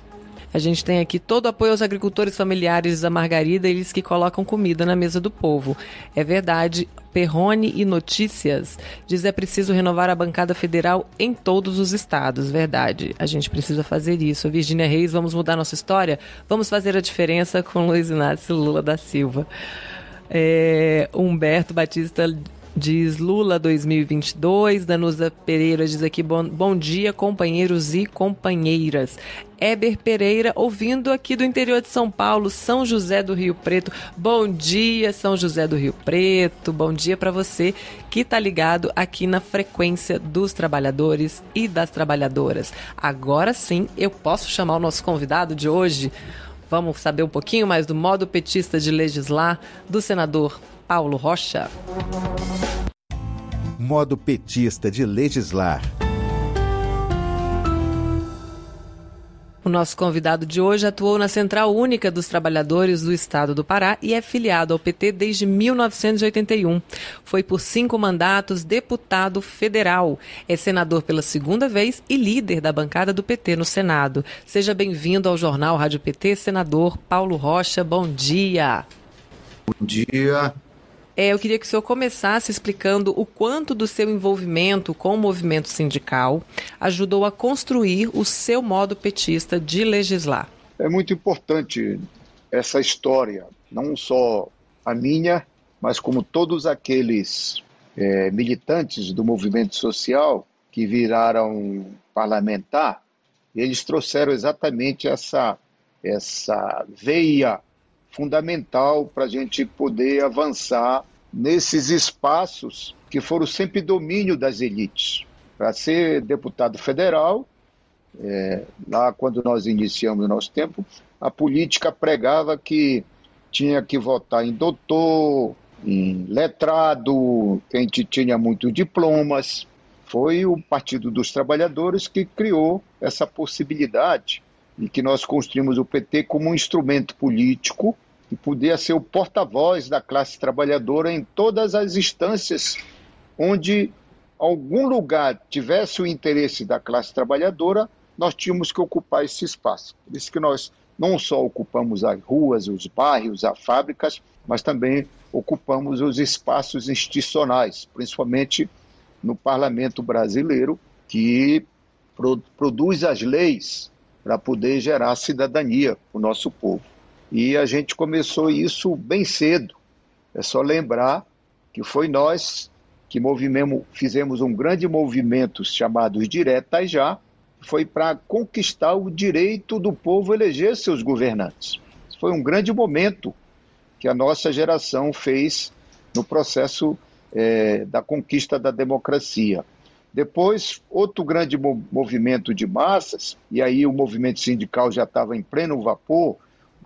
A gente tem aqui todo o apoio aos agricultores familiares da Margarida, eles que colocam comida na mesa do povo. É verdade. Perrone e Notícias diz é preciso renovar a bancada federal em todos os estados. Verdade, a gente precisa fazer isso. Virgínia Reis, vamos mudar nossa história? Vamos fazer a diferença com Luiz Inácio Lula da Silva. É, Humberto Batista diz Lula 2022. Danusa Pereira diz aqui: bom, bom dia, companheiros e companheiras. Eber Pereira, ouvindo aqui do interior de São Paulo, São José do Rio Preto. Bom dia, São José do Rio Preto. Bom dia para você que está ligado aqui na frequência dos trabalhadores e das trabalhadoras. Agora sim, eu posso chamar o nosso convidado de hoje. Vamos saber um pouquinho mais do modo petista de legislar do senador Paulo Rocha. Modo petista de legislar. O nosso convidado de hoje atuou na Central Única dos Trabalhadores do Estado do Pará e é filiado ao PT desde 1981. Foi por cinco mandatos deputado federal. É senador pela segunda vez e líder da bancada do PT no Senado. Seja bem-vindo ao Jornal Rádio PT, senador Paulo Rocha. Bom dia. Bom dia. É, eu queria que o senhor começasse explicando o quanto do seu envolvimento com o movimento sindical ajudou a construir o seu modo petista de legislar. É muito importante essa história, não só a minha, mas como todos aqueles é, militantes do movimento social que viraram parlamentar, eles trouxeram exatamente essa, essa veia fundamental para a gente poder avançar nesses espaços que foram sempre domínio das elites. Para ser deputado federal, é, lá quando nós iniciamos o nosso tempo, a política pregava que tinha que votar em doutor, em letrado, quem tinha muitos diplomas. Foi o Partido dos Trabalhadores que criou essa possibilidade e que nós construímos o PT como um instrumento político e podia ser o porta-voz da classe trabalhadora em todas as instâncias onde algum lugar tivesse o interesse da classe trabalhadora, nós tínhamos que ocupar esse espaço. Por isso que nós não só ocupamos as ruas, os bairros, as fábricas, mas também ocupamos os espaços institucionais, principalmente no parlamento brasileiro, que produz as leis para poder gerar cidadania para o nosso povo. E a gente começou isso bem cedo. É só lembrar que foi nós que fizemos um grande movimento chamado Diretas Já, foi para conquistar o direito do povo eleger seus governantes. Foi um grande momento que a nossa geração fez no processo é, da conquista da democracia. Depois, outro grande movimento de massas, e aí o movimento sindical já estava em pleno vapor,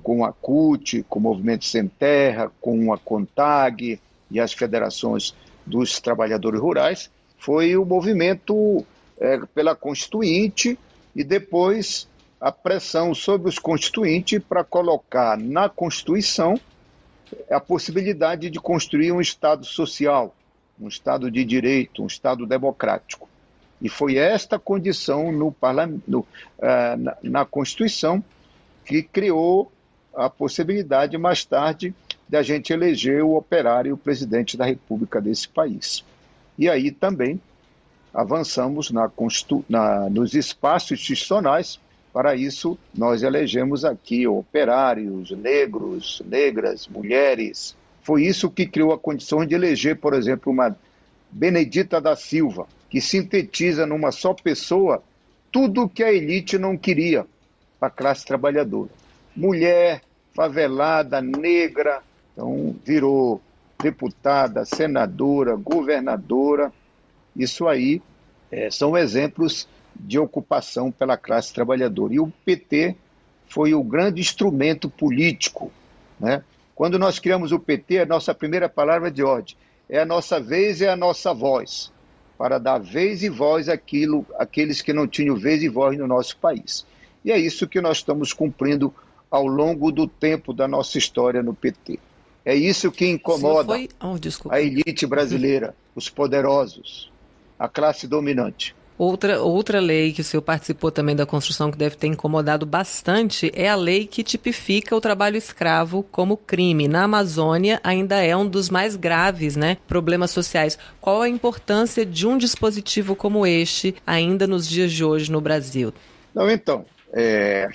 com a CUT, com o Movimento Sem Terra, com a CONTAG e as federações dos trabalhadores rurais, foi o movimento é, pela Constituinte e depois a pressão sobre os constituintes para colocar na Constituição a possibilidade de construir um Estado social, um Estado de direito, um Estado democrático. E foi esta condição no, no, uh, na, na Constituição que criou a possibilidade, mais tarde, de a gente eleger o operário o presidente da República desse país. E aí também avançamos na, na, nos espaços institucionais. Para isso, nós elegemos aqui operários, negros, negras, mulheres. Foi isso que criou a condição de eleger, por exemplo, uma Benedita da Silva, que sintetiza numa só pessoa tudo que a elite não queria para a classe trabalhadora mulher, favelada, negra, então virou deputada, senadora, governadora. Isso aí é, são exemplos de ocupação pela classe trabalhadora. E o PT foi o grande instrumento político. Né? Quando nós criamos o PT, a nossa primeira palavra de ordem é a nossa vez e a nossa voz, para dar vez e voz àquilo, àqueles que não tinham vez e voz no nosso país. E é isso que nós estamos cumprindo ao longo do tempo da nossa história no PT. É isso que incomoda foi... oh, a elite brasileira, os poderosos, a classe dominante. Outra, outra lei que o senhor participou também da construção que deve ter incomodado bastante é a lei que tipifica o trabalho escravo como crime. Na Amazônia ainda é um dos mais graves né, problemas sociais. Qual a importância de um dispositivo como este ainda nos dias de hoje no Brasil? Não, então, é,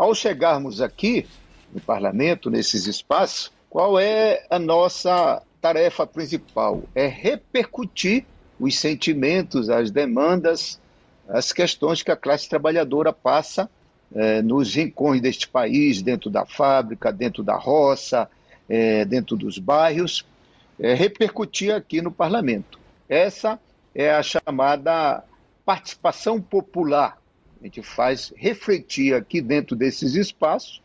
ao chegarmos aqui no parlamento, nesses espaços, qual é a nossa tarefa principal é repercutir os sentimentos, as demandas, as questões que a classe trabalhadora passa é, nos rincões deste país, dentro da fábrica, dentro da roça, é, dentro dos bairros, é, repercutir aqui no parlamento. Essa é a chamada participação popular. A gente faz refletir aqui dentro desses espaços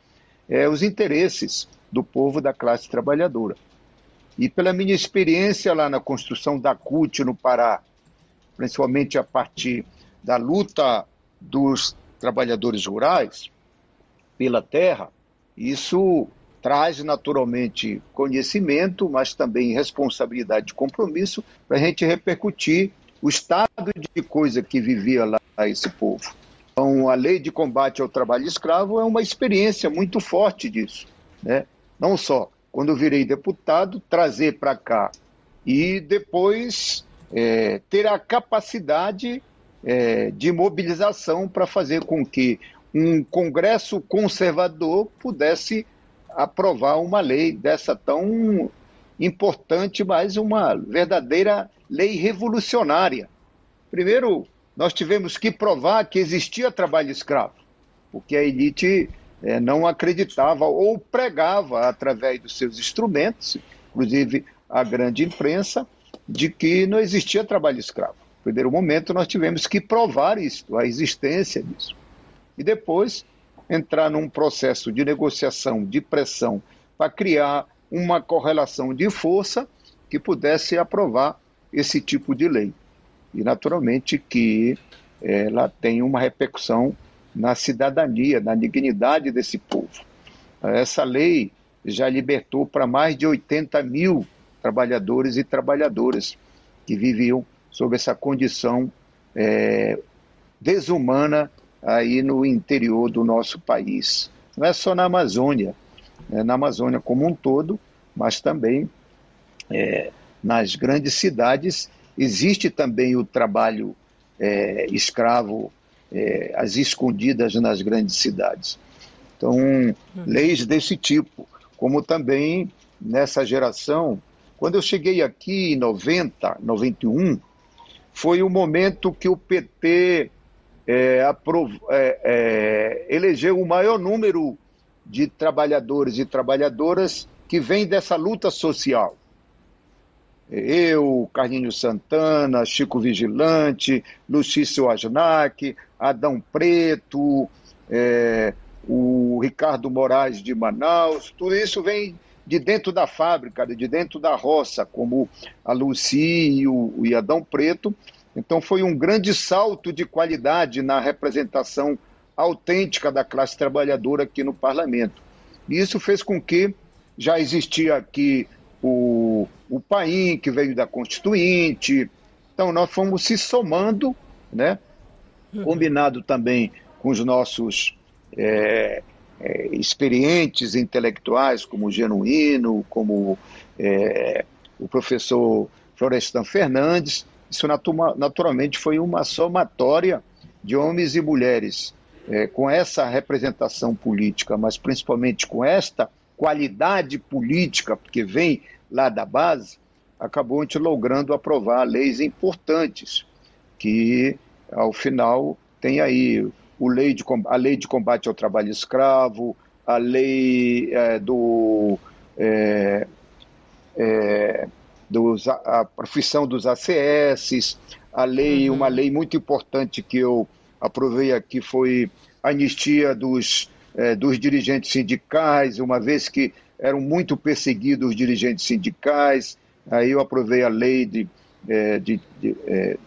é, os interesses do povo da classe trabalhadora. E pela minha experiência lá na construção da CUT no Pará, principalmente a partir da luta dos trabalhadores rurais pela terra, isso traz naturalmente conhecimento, mas também responsabilidade e compromisso para a gente repercutir o estado de coisa que vivia lá esse povo. Então, a lei de combate ao trabalho escravo é uma experiência muito forte disso. Né? Não só quando eu virei deputado, trazer para cá e depois é, ter a capacidade é, de mobilização para fazer com que um Congresso conservador pudesse aprovar uma lei dessa tão importante, mas uma verdadeira lei revolucionária. Primeiro, nós tivemos que provar que existia trabalho escravo, porque a elite é, não acreditava ou pregava através dos seus instrumentos, inclusive a grande imprensa, de que não existia trabalho escravo. No primeiro momento, nós tivemos que provar isso, a existência disso. E depois entrar num processo de negociação, de pressão, para criar uma correlação de força que pudesse aprovar esse tipo de lei. E, naturalmente, que ela tem uma repercussão na cidadania, na dignidade desse povo. Essa lei já libertou para mais de 80 mil trabalhadores e trabalhadoras que viviam sob essa condição é, desumana aí no interior do nosso país. Não é só na Amazônia, é na Amazônia como um todo, mas também é, nas grandes cidades existe também o trabalho é, escravo é, as escondidas nas grandes cidades. Então, hum. leis desse tipo, como também nessa geração, quando eu cheguei aqui em 90, 91, foi o momento que o PT é, aprov... é, é, elegeu o maior número de trabalhadores e trabalhadoras que vem dessa luta social eu, Carlinho Santana, Chico Vigilante, Lucício Asnac, Adão Preto, é, o Ricardo Moraes de Manaus, tudo isso vem de dentro da fábrica, de dentro da roça, como a Luci e o, Adão Preto. Então foi um grande salto de qualidade na representação autêntica da classe trabalhadora aqui no parlamento. E isso fez com que já existia aqui o, o PAIN, que veio da Constituinte. Então, nós fomos se somando, né? Uhum. combinado também com os nossos é, é, experientes intelectuais, como o Genuíno, como é, o professor Florestan Fernandes. Isso naturalmente foi uma somatória de homens e mulheres é, com essa representação política, mas principalmente com esta qualidade política, porque vem lá da base, acabou a gente logrando aprovar leis importantes, que ao final tem aí o lei de, a lei de combate ao trabalho escravo, a lei é, do, é, é, dos, a profissão dos ACS, a lei, uhum. uma lei muito importante que eu aprovei aqui foi a anistia dos, é, dos dirigentes sindicais, uma vez que eram muito perseguidos os dirigentes sindicais, aí eu aprovei a lei de, é, de, de é,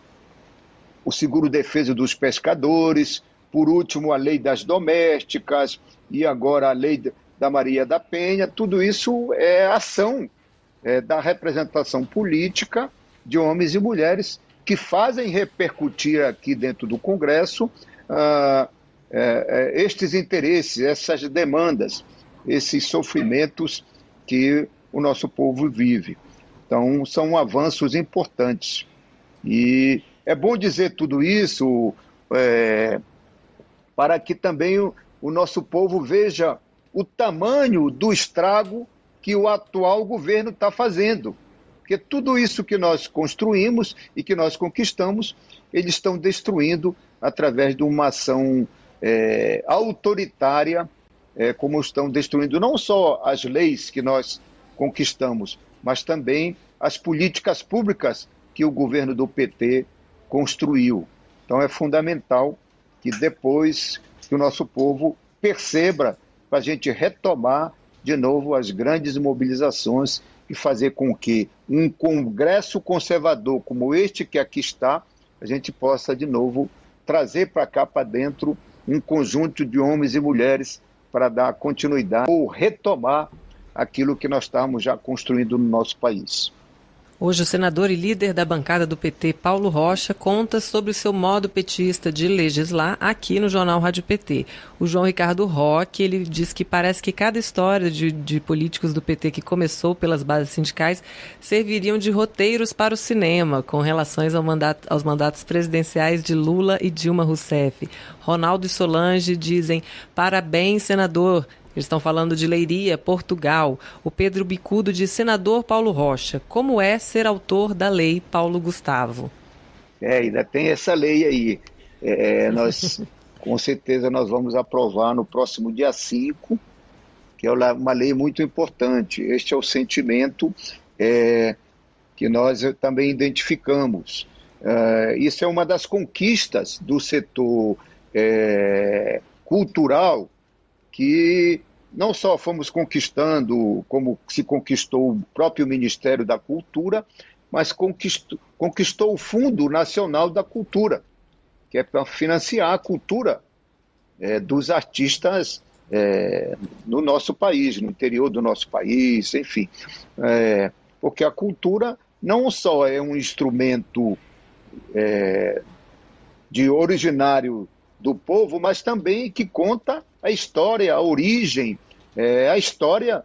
o seguro defesa dos pescadores, por último a lei das domésticas e agora a lei da Maria da Penha, tudo isso é ação é, da representação política de homens e mulheres que fazem repercutir aqui dentro do Congresso ah, é, é, estes interesses, essas demandas esses sofrimentos que o nosso povo vive. Então, são avanços importantes. E é bom dizer tudo isso é, para que também o, o nosso povo veja o tamanho do estrago que o atual governo está fazendo. Porque tudo isso que nós construímos e que nós conquistamos, eles estão destruindo através de uma ação é, autoritária, é, como estão destruindo não só as leis que nós conquistamos, mas também as políticas públicas que o governo do PT construiu. Então é fundamental que depois que o nosso povo perceba para a gente retomar de novo as grandes mobilizações e fazer com que um congresso conservador como este que aqui está, a gente possa de novo trazer para cá para dentro um conjunto de homens e mulheres para dar continuidade ou retomar aquilo que nós estamos já construindo no nosso país. Hoje, o senador e líder da bancada do PT, Paulo Rocha, conta sobre o seu modo petista de legislar aqui no Jornal Rádio PT. O João Ricardo Roque, ele diz que parece que cada história de, de políticos do PT que começou pelas bases sindicais serviriam de roteiros para o cinema, com relações ao mandato, aos mandatos presidenciais de Lula e Dilma Rousseff. Ronaldo e Solange dizem: parabéns, senador. Eles estão falando de Leiria, Portugal. O Pedro Bicudo de Senador Paulo Rocha. Como é ser autor da lei Paulo Gustavo? É, ainda tem essa lei aí. É, nós, *laughs* com certeza, nós vamos aprovar no próximo dia 5, que é uma lei muito importante. Este é o sentimento é, que nós também identificamos. É, isso é uma das conquistas do setor é, cultural que não só fomos conquistando, como se conquistou o próprio Ministério da Cultura, mas conquistou, conquistou o Fundo Nacional da Cultura, que é para financiar a cultura é, dos artistas é, no nosso país, no interior do nosso país, enfim. É, porque a cultura não só é um instrumento é, de originário do povo, mas também que conta a história, a origem, é, a história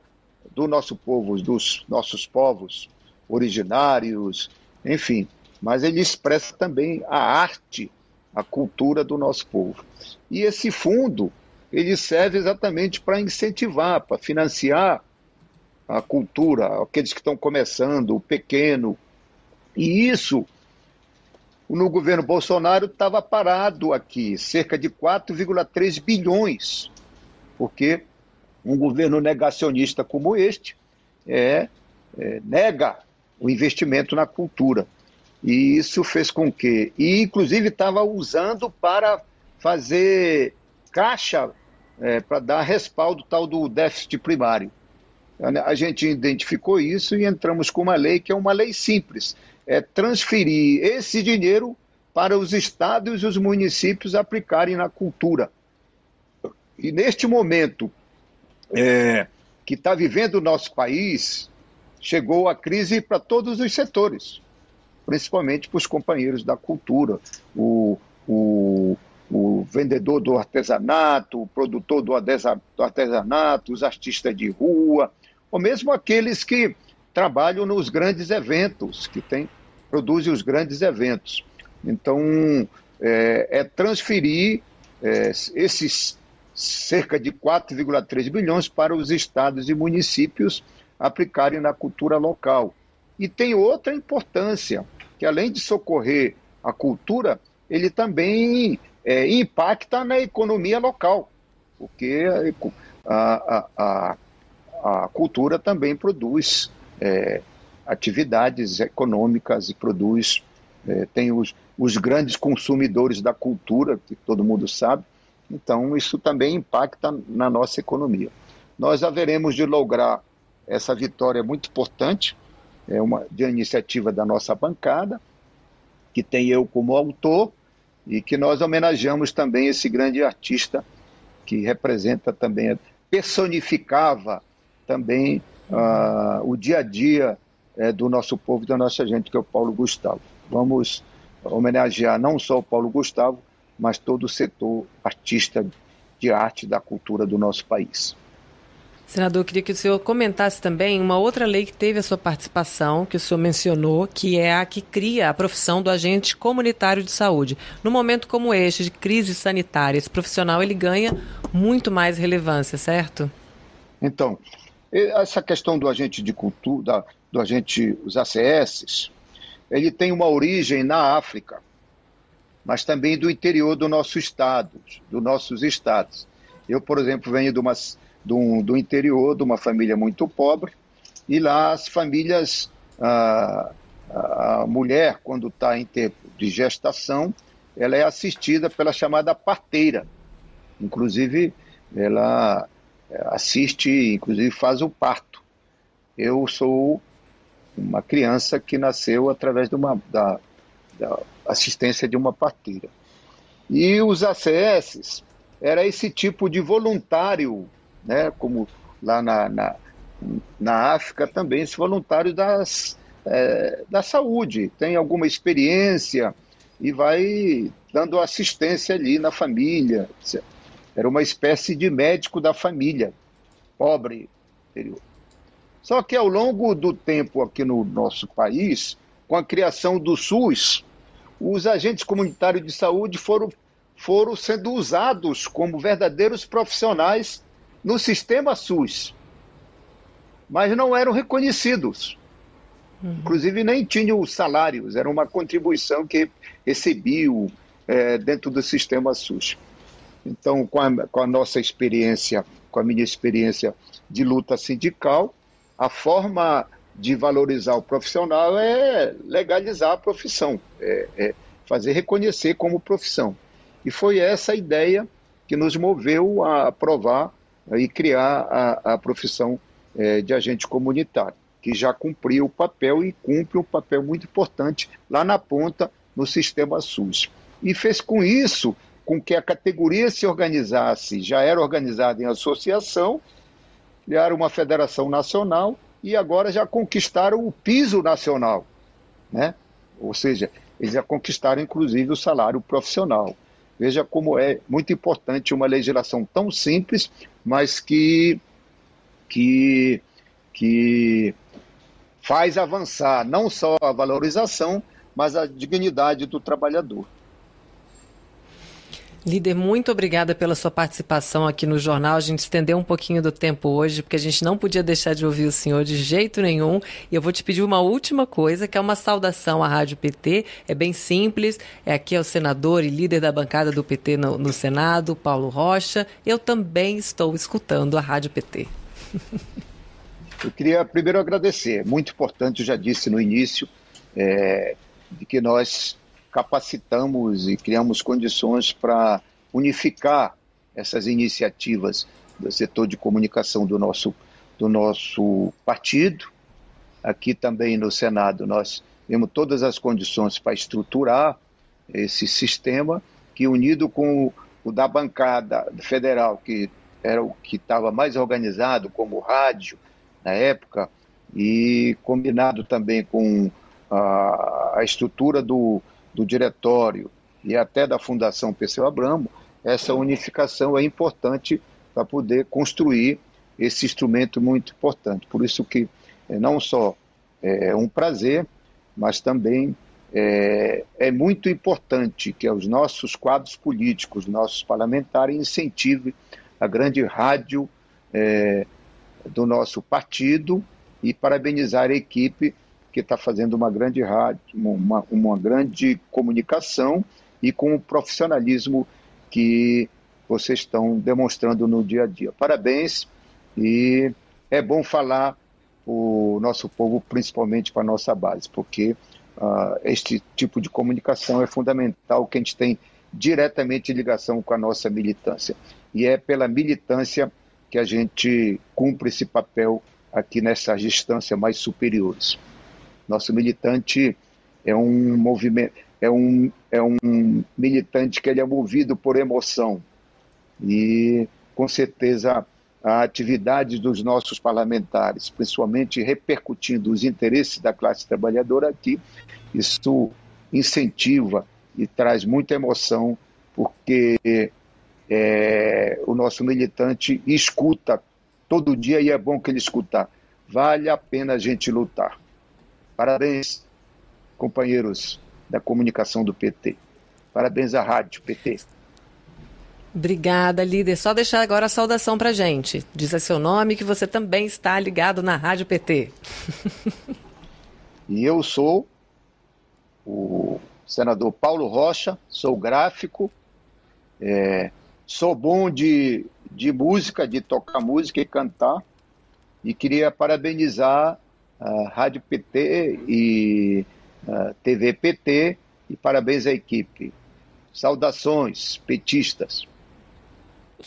do nosso povo, dos nossos povos originários, enfim. Mas ele expressa também a arte, a cultura do nosso povo. E esse fundo, ele serve exatamente para incentivar, para financiar a cultura, aqueles que estão começando, o pequeno. E isso no governo Bolsonaro estava parado aqui, cerca de 4,3 bilhões, porque um governo negacionista como este é, é, nega o investimento na cultura. E isso fez com que, e inclusive estava usando para fazer caixa é, para dar respaldo tal do déficit primário. A gente identificou isso e entramos com uma lei que é uma lei simples é, transferir esse dinheiro para os estados e os municípios aplicarem na cultura. E neste momento é, que está vivendo o nosso país, chegou a crise para todos os setores, principalmente para os companheiros da cultura, o, o, o vendedor do artesanato, o produtor do artesanato, os artistas de rua, ou mesmo aqueles que trabalham nos grandes eventos, que tem, produzem os grandes eventos. Então, é, é transferir é, esses cerca de 4,3 bilhões para os estados e municípios aplicarem na cultura local. E tem outra importância, que além de socorrer a cultura, ele também é, impacta na economia local, porque a, a, a, a cultura também produz é, atividades econômicas e produz, é, tem os, os grandes consumidores da cultura, que todo mundo sabe, então isso também impacta na nossa economia. Nós haveremos de lograr essa vitória muito importante, é uma de iniciativa da nossa bancada, que tem eu como autor, e que nós homenageamos também esse grande artista que representa também, personificava também o dia a dia é, do nosso povo e da nossa gente, que é o Paulo Gustavo. Vamos homenagear não só o Paulo Gustavo, mas todo o setor artista de arte da cultura do nosso país. Senador, eu queria que o senhor comentasse também uma outra lei que teve a sua participação, que o senhor mencionou, que é a que cria a profissão do agente comunitário de saúde. No momento como este, de crise sanitária, esse profissional ele ganha muito mais relevância, certo? Então, essa questão do agente de cultura, do agente, os ACS, ele tem uma origem na África, mas também do interior do nosso estado, dos nossos estados. Eu, por exemplo, venho de uma, do, do interior, de uma família muito pobre, e lá as famílias, a, a mulher, quando está em tempo de gestação, ela é assistida pela chamada parteira. Inclusive, ela assiste, inclusive faz o parto. Eu sou uma criança que nasceu através de uma, da, da assistência de uma parteira. E os ACS era esse tipo de voluntário, né, como lá na, na, na África também, esse voluntário das, é, da saúde, tem alguma experiência e vai dando assistência ali na família. Era uma espécie de médico da família, pobre, interior. Só que ao longo do tempo aqui no nosso país, com a criação do SUS, os agentes comunitários de saúde foram, foram sendo usados como verdadeiros profissionais no sistema SUS, mas não eram reconhecidos. Uhum. Inclusive, nem tinham salários, era uma contribuição que recebiam é, dentro do sistema SUS. Então, com a, com a nossa experiência, com a minha experiência de luta sindical, a forma de valorizar o profissional é legalizar a profissão, é, é fazer reconhecer como profissão. E foi essa ideia que nos moveu a aprovar e criar a, a profissão é, de agente comunitário, que já cumpriu o papel e cumpre um papel muito importante lá na ponta no sistema SUS. E fez com isso com que a categoria se organizasse, já era organizada em associação, criaram uma federação nacional e agora já conquistaram o piso nacional, né? Ou seja, eles já conquistaram inclusive o salário profissional. Veja como é muito importante uma legislação tão simples, mas que que que faz avançar não só a valorização, mas a dignidade do trabalhador. Líder, muito obrigada pela sua participação aqui no jornal. A gente estendeu um pouquinho do tempo hoje, porque a gente não podia deixar de ouvir o senhor de jeito nenhum. E eu vou te pedir uma última coisa, que é uma saudação à Rádio PT. É bem simples. É aqui é o senador e líder da bancada do PT no, no Senado, Paulo Rocha. Eu também estou escutando a Rádio PT. Eu queria primeiro agradecer. Muito importante, eu já disse no início, é, de que nós capacitamos e criamos condições para unificar essas iniciativas do setor de comunicação do nosso, do nosso partido. Aqui também no Senado nós temos todas as condições para estruturar esse sistema que unido com o, o da bancada federal, que era o que estava mais organizado, como rádio na época, e combinado também com a, a estrutura do, do diretório e até da Fundação Perseu Abramo, essa unificação é importante para poder construir esse instrumento muito importante. Por isso que é, não só é um prazer, mas também é, é muito importante que os nossos quadros políticos, nossos parlamentares incentivem a grande rádio é, do nosso partido e parabenizar a equipe que está fazendo uma grande rádio, uma, uma grande comunicação e com o profissionalismo que vocês estão demonstrando no dia a dia. Parabéns e é bom falar o nosso povo, principalmente para a nossa base, porque uh, este tipo de comunicação é fundamental que a gente tem diretamente ligação com a nossa militância. E é pela militância que a gente cumpre esse papel aqui nessas distâncias mais superiores. Nosso militante é um movimento, é um, é um militante que ele é movido por emoção. E, com certeza, a atividade dos nossos parlamentares, principalmente repercutindo os interesses da classe trabalhadora aqui, isso incentiva e traz muita emoção, porque é, o nosso militante escuta todo dia e é bom que ele escutar. Vale a pena a gente lutar. Parabéns, companheiros da comunicação do PT. Parabéns à Rádio PT. Obrigada, líder. Só deixar agora a saudação pra gente. Diz seu nome que você também está ligado na Rádio PT. e eu sou o senador Paulo Rocha, sou gráfico, é, sou bom de, de música, de tocar música e cantar, e queria parabenizar Rádio PT e TV PT, e parabéns à equipe. Saudações petistas.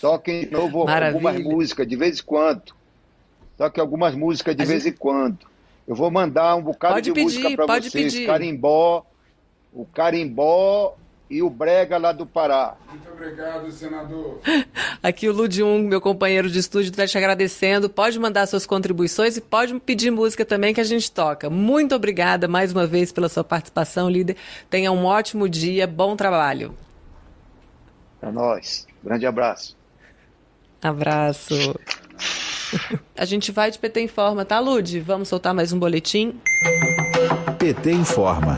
Toquem de novo Maravilha. algumas músicas de vez em quando. Toquem algumas músicas de a vez gente... em quando. Eu vou mandar um bocado pode de pedir, música para vocês. Pedir. Carimbó, o Carimbó e o Brega lá do Pará. Muito obrigado, senador. *laughs* Aqui o Ludium, meu companheiro de estúdio, está te agradecendo. Pode mandar suas contribuições e pode pedir música também que a gente toca. Muito obrigada mais uma vez pela sua participação, líder. Tenha um ótimo dia, bom trabalho. É nóis. Grande abraço. Abraço. *laughs* A gente vai de PT Informa, tá, Lud? Vamos soltar mais um boletim? PT Informa.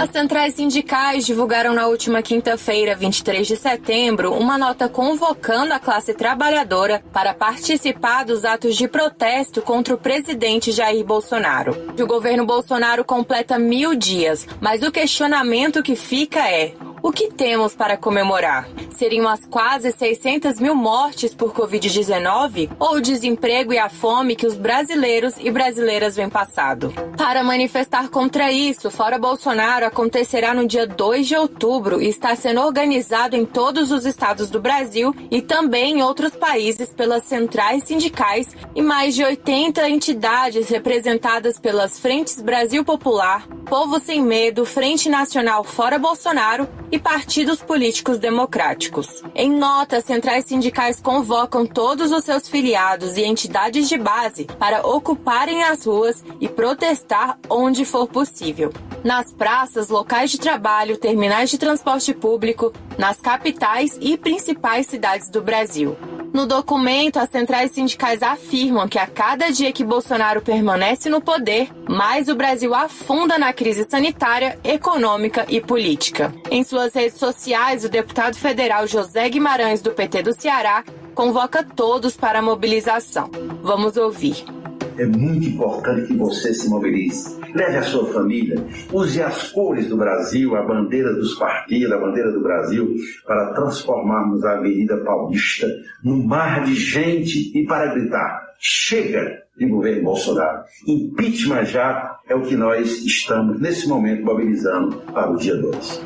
As centrais sindicais divulgaram na última quinta-feira, 23 de setembro, uma nota convocando a classe trabalhadora para participar dos atos de protesto contra o presidente Jair Bolsonaro. O governo Bolsonaro completa mil dias, mas o questionamento que fica é: o que temos para comemorar? Seriam as quase 600 mil mortes por Covid-19 ou o desemprego e a fome que os brasileiros e brasileiras vêm passado? Para manifestar contra isso, Fora Bolsonaro acontecerá no dia 2 de outubro e está sendo organizado em todos os estados do Brasil e também em outros países pelas centrais sindicais e mais de 80 entidades representadas pelas Frentes Brasil Popular, Povo Sem Medo, Frente Nacional Fora Bolsonaro e partidos políticos democráticos. Em nota, centrais sindicais convocam todos os seus filiados e entidades de base para ocuparem as ruas e protestar onde for possível. Nas praças, locais de trabalho, terminais de transporte público, nas capitais e principais cidades do Brasil. No documento, as centrais sindicais afirmam que a cada dia que Bolsonaro permanece no poder, mais o Brasil afunda na crise sanitária, econômica e política. Em suas redes sociais, o deputado federal José Guimarães, do PT do Ceará, convoca todos para a mobilização. Vamos ouvir. É muito importante que você se mobilize. Leve a sua família, use as cores do Brasil, a bandeira dos partidos, a bandeira do Brasil, para transformarmos a Avenida Paulista num mar de gente e para gritar: chega de governo Bolsonaro. Impeachment já é o que nós estamos, nesse momento, mobilizando para o dia 2.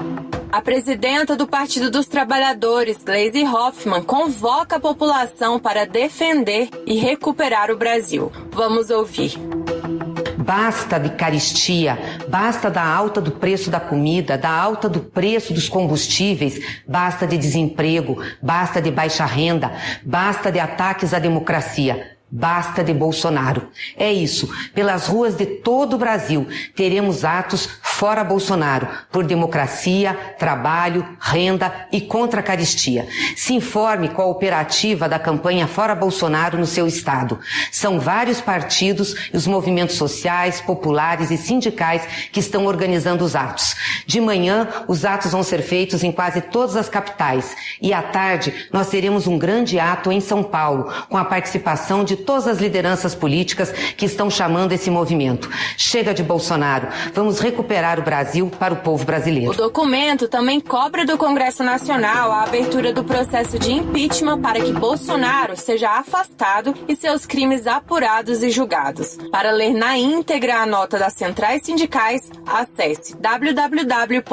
A presidenta do Partido dos Trabalhadores, Gleisi Hoffmann, convoca a população para defender e recuperar o Brasil. Vamos ouvir. Basta de caristia, basta da alta do preço da comida, da alta do preço dos combustíveis, basta de desemprego, basta de baixa renda, basta de ataques à democracia. Basta de Bolsonaro. É isso. Pelas ruas de todo o Brasil teremos atos fora Bolsonaro, por democracia, trabalho, renda e contra a caristia. Se informe com a operativa da campanha Fora Bolsonaro no seu estado. São vários partidos e os movimentos sociais, populares e sindicais que estão organizando os atos. De manhã, os atos vão ser feitos em quase todas as capitais e à tarde nós teremos um grande ato em São Paulo com a participação de todas as lideranças políticas que estão chamando esse movimento. Chega de Bolsonaro. Vamos recuperar o Brasil para o povo brasileiro. O documento também cobra do Congresso Nacional a abertura do processo de impeachment para que Bolsonaro seja afastado e seus crimes apurados e julgados. Para ler na íntegra a nota das centrais sindicais, acesse www.org.pt.br.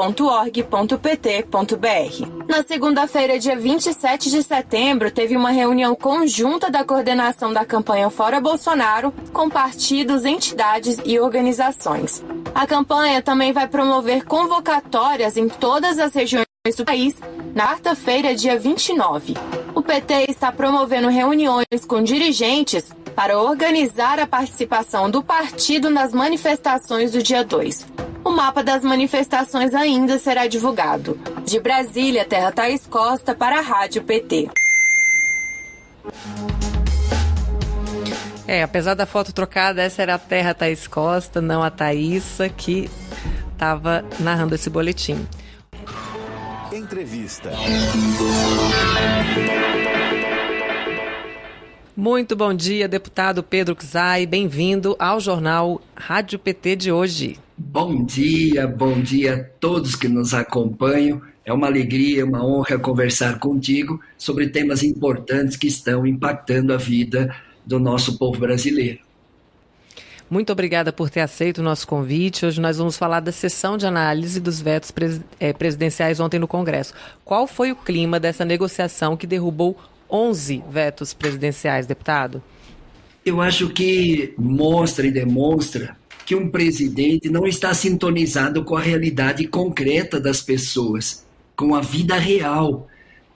Na segunda-feira, dia 27 de setembro, teve uma reunião conjunta da coordenação da campanha campanha Fora Bolsonaro com partidos, entidades e organizações. A campanha também vai promover convocatórias em todas as regiões do país na quarta-feira, dia 29. O PT está promovendo reuniões com dirigentes para organizar a participação do partido nas manifestações do dia 2. O mapa das manifestações ainda será divulgado. De Brasília, Terra Thaís Costa para a Rádio PT. É, apesar da foto trocada, essa era a Terra Thaís Costa, não a Thaísa, que estava narrando esse boletim. Entrevista. Muito bom dia, deputado Pedro Czai. Bem-vindo ao Jornal Rádio PT de hoje. Bom dia, bom dia a todos que nos acompanham. É uma alegria, uma honra conversar contigo sobre temas importantes que estão impactando a vida do nosso povo brasileiro. Muito obrigada por ter aceito o nosso convite. Hoje nós vamos falar da sessão de análise dos vetos eh, presidenciais ontem no Congresso. Qual foi o clima dessa negociação que derrubou 11 vetos presidenciais, deputado? Eu acho que mostra e demonstra que um presidente não está sintonizado com a realidade concreta das pessoas, com a vida real.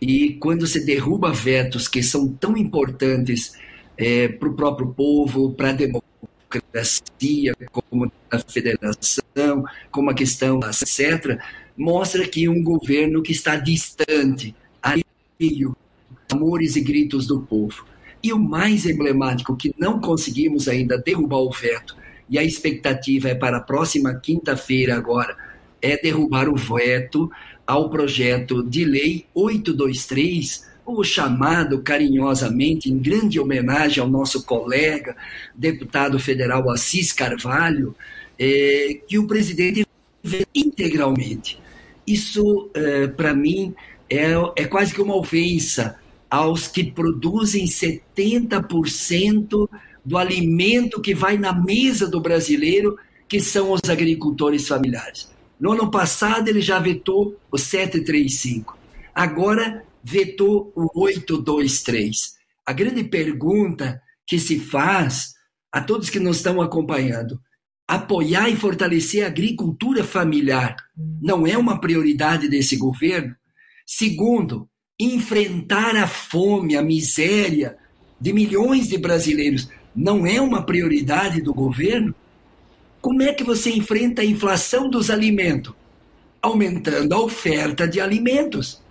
E quando se derruba vetos que são tão importantes é, para o próprio povo, para a democracia, como a federação, como a questão, etc., mostra que um governo que está distante, alheio amores e gritos do povo. E o mais emblemático, que não conseguimos ainda derrubar o veto, e a expectativa é para a próxima quinta-feira agora, é derrubar o veto ao projeto de lei 823, o chamado carinhosamente, em grande homenagem ao nosso colega, deputado federal Assis Carvalho, é, que o presidente vê integralmente. Isso, é, para mim, é, é quase que uma ofensa aos que produzem 70% do alimento que vai na mesa do brasileiro, que são os agricultores familiares. No ano passado, ele já vetou o 735. Agora, vetou o 823. A grande pergunta que se faz a todos que nos estão acompanhando: apoiar e fortalecer a agricultura familiar não é uma prioridade desse governo? Segundo, enfrentar a fome, a miséria de milhões de brasileiros não é uma prioridade do governo? Como é que você enfrenta a inflação dos alimentos? Aumentando a oferta de alimentos.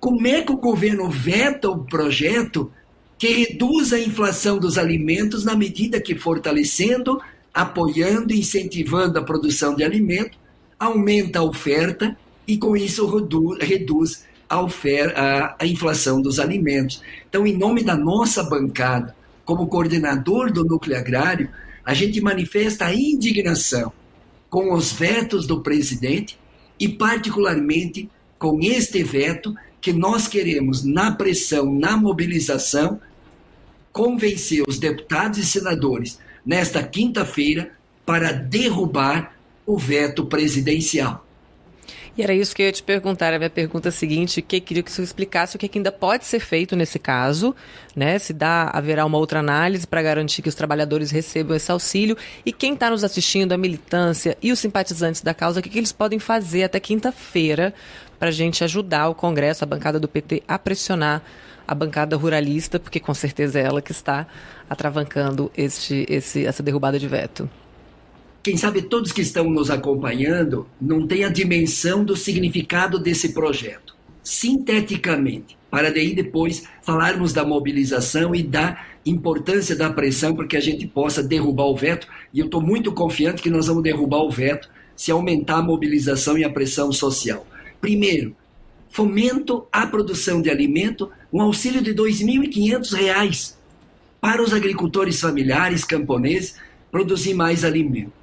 Como é que o governo veta o projeto que reduz a inflação dos alimentos na medida que fortalecendo, apoiando, incentivando a produção de alimento, aumenta a oferta e com isso reduz a, oferta, a inflação dos alimentos. Então, em nome da nossa bancada, como coordenador do núcleo agrário, a gente manifesta a indignação com os vetos do presidente e, particularmente, com este veto que nós queremos, na pressão, na mobilização, convencer os deputados e senadores nesta quinta-feira para derrubar o veto presidencial. E era isso que eu ia te perguntar. A minha pergunta seguinte, que queria que você explicasse o que, ainda pode ser feito nesse caso, né? Se dá, haverá uma outra análise para garantir que os trabalhadores recebam esse auxílio e quem está nos assistindo, a militância e os simpatizantes da causa, o que, que eles podem fazer até quinta-feira para a gente ajudar o Congresso, a bancada do PT, a pressionar a bancada ruralista, porque com certeza é ela que está atravancando este, esse, essa derrubada de veto quem sabe todos que estão nos acompanhando não têm a dimensão do significado desse projeto. Sinteticamente, para daí depois falarmos da mobilização e da importância da pressão para que a gente possa derrubar o veto. E eu estou muito confiante que nós vamos derrubar o veto se aumentar a mobilização e a pressão social. Primeiro, fomento à produção de alimento, um auxílio de R$ 2.500 para os agricultores familiares, camponeses, produzir mais alimento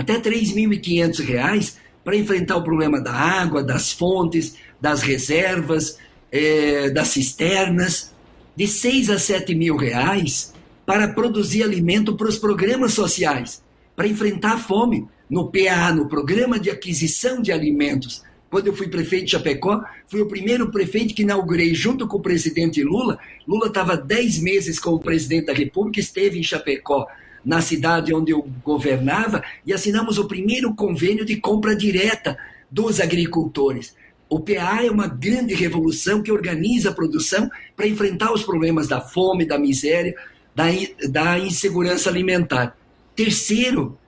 até R$ 3.500 para enfrentar o problema da água, das fontes, das reservas, é, das cisternas, de 6 a 7 mil reais para produzir alimento para os programas sociais, para enfrentar a fome. No PA, no Programa de Aquisição de Alimentos, quando eu fui prefeito de Chapecó, fui o primeiro prefeito que inaugurei junto com o presidente Lula. Lula estava 10 meses como presidente da República, esteve em Chapecó na cidade onde eu governava e assinamos o primeiro convênio de compra direta dos agricultores. O PA é uma grande revolução que organiza a produção para enfrentar os problemas da fome, da miséria, da, da insegurança alimentar. Terceiro,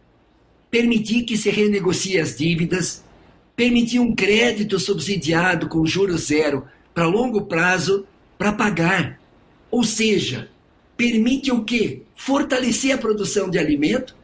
permitir que se renegocie as dívidas, permitir um crédito subsidiado com juros zero para longo prazo para pagar. Ou seja, permite o quê? Fortalecer a produção de alimento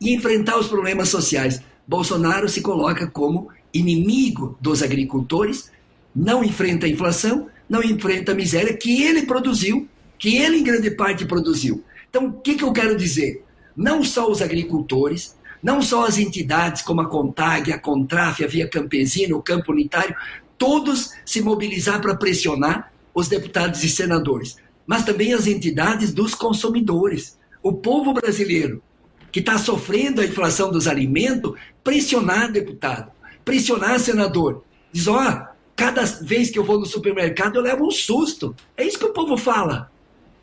e enfrentar os problemas sociais. Bolsonaro se coloca como inimigo dos agricultores não enfrenta a inflação, não enfrenta a miséria que ele produziu, que ele em grande parte produziu. Então, o que, que eu quero dizer? Não só os agricultores, não só as entidades como a CONTAG, a CONTRAF, a Via Campesina, o Campo Unitário, todos se mobilizar para pressionar os deputados e senadores, mas também as entidades dos consumidores, o povo brasileiro, que está sofrendo a inflação dos alimentos, pressionar deputado, pressionar senador. Diz, ó, oh, cada vez que eu vou no supermercado eu levo um susto. É isso que o povo fala.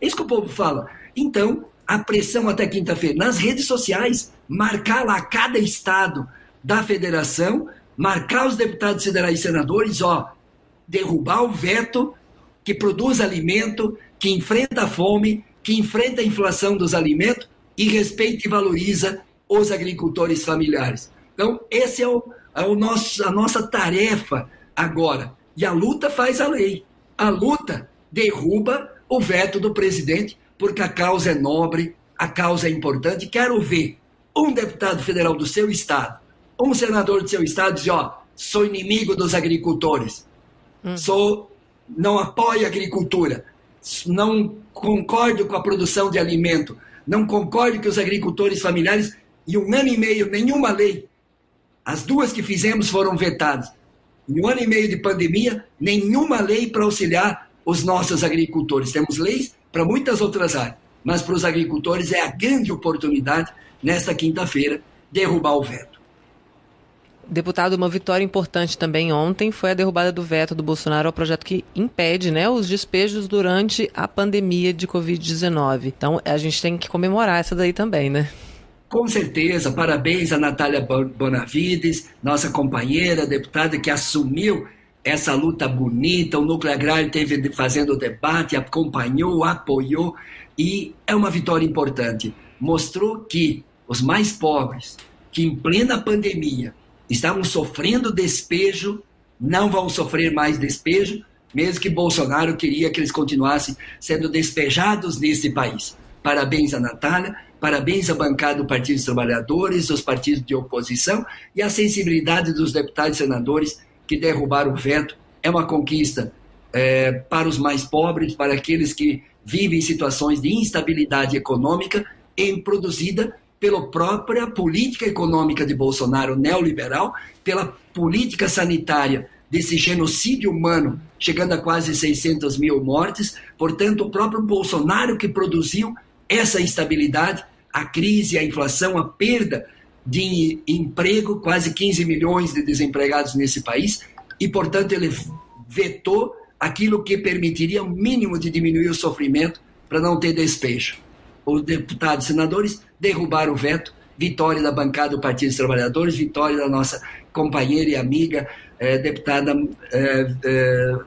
É isso que o povo fala. Então, a pressão até quinta-feira nas redes sociais, marcar lá cada estado da federação, marcar os deputados federais e senadores, ó, derrubar o veto que produz alimento, que enfrenta a fome, que enfrenta a inflação dos alimentos e respeita e valoriza os agricultores familiares. Então, esse é, o, é o nosso, a nossa tarefa agora. E a luta faz a lei. A luta derruba o veto do presidente, porque a causa é nobre, a causa é importante. Quero ver um deputado federal do seu estado, um senador do seu estado dizer, ó, sou inimigo dos agricultores, hum. sou, não apoio a agricultura, não concordo com a produção de alimento, não concordo que os agricultores familiares, em um ano e meio, nenhuma lei, as duas que fizemos foram vetadas. Em um ano e meio de pandemia, nenhuma lei para auxiliar os nossos agricultores. Temos leis para muitas outras áreas, mas para os agricultores é a grande oportunidade, nesta quinta-feira, derrubar o veto. Deputado, uma vitória importante também ontem foi a derrubada do veto do Bolsonaro ao projeto que impede né, os despejos durante a pandemia de Covid-19. Então, a gente tem que comemorar essa daí também, né? Com certeza, parabéns a Natália Bonavides, nossa companheira deputada que assumiu essa luta bonita. O Núcleo Agrário teve fazendo o debate, acompanhou, apoiou e é uma vitória importante. Mostrou que os mais pobres, que em plena pandemia estavam sofrendo despejo, não vão sofrer mais despejo, mesmo que Bolsonaro queria que eles continuassem sendo despejados nesse país. Parabéns a Natália, parabéns à bancada do Partido dos Trabalhadores, os partidos de oposição e a sensibilidade dos deputados e senadores que derrubaram o veto. É uma conquista é, para os mais pobres, para aqueles que vivem em situações de instabilidade econômica, produzida pela própria política econômica de Bolsonaro neoliberal, pela política sanitária desse genocídio humano, chegando a quase 600 mil mortes. Portanto, o próprio Bolsonaro que produziu essa instabilidade, a crise, a inflação, a perda de emprego, quase 15 milhões de desempregados nesse país, e, portanto, ele vetou aquilo que permitiria o mínimo de diminuir o sofrimento para não ter despejo. Os deputados e senadores derrubaram o veto, vitória da bancada do Partido dos Trabalhadores, vitória da nossa companheira e amiga, eh, deputada eh, eh,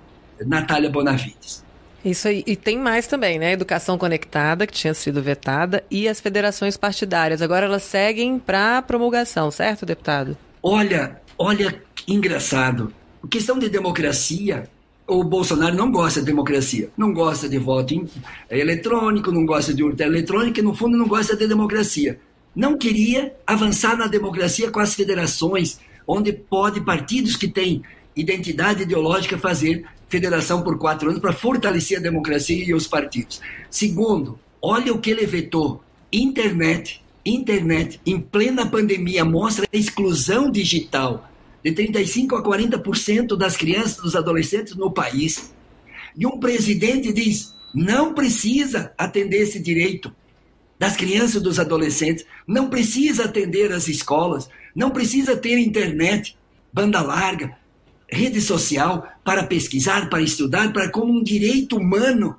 Natália Bonavides. Isso aí. E tem mais também, né? Educação conectada, que tinha sido vetada, e as federações partidárias. Agora elas seguem para promulgação, certo, deputado? Olha, olha, engraçado. Questão de democracia, o Bolsonaro não gosta de democracia, não gosta de voto eletrônico, não gosta de urna eletrônica e, no fundo, não gosta de democracia. Não queria avançar na democracia com as federações, onde pode partidos que têm identidade ideológica fazer federação por quatro anos para fortalecer a democracia e os partidos. Segundo, olha o que ele vetou: internet. Internet, em plena pandemia, mostra a exclusão digital de 35% a 40% das crianças dos adolescentes no país. E um presidente diz: não precisa atender esse direito das crianças e dos adolescentes, não precisa atender as escolas, não precisa ter internet, banda larga, rede social para pesquisar, para estudar, para como um direito humano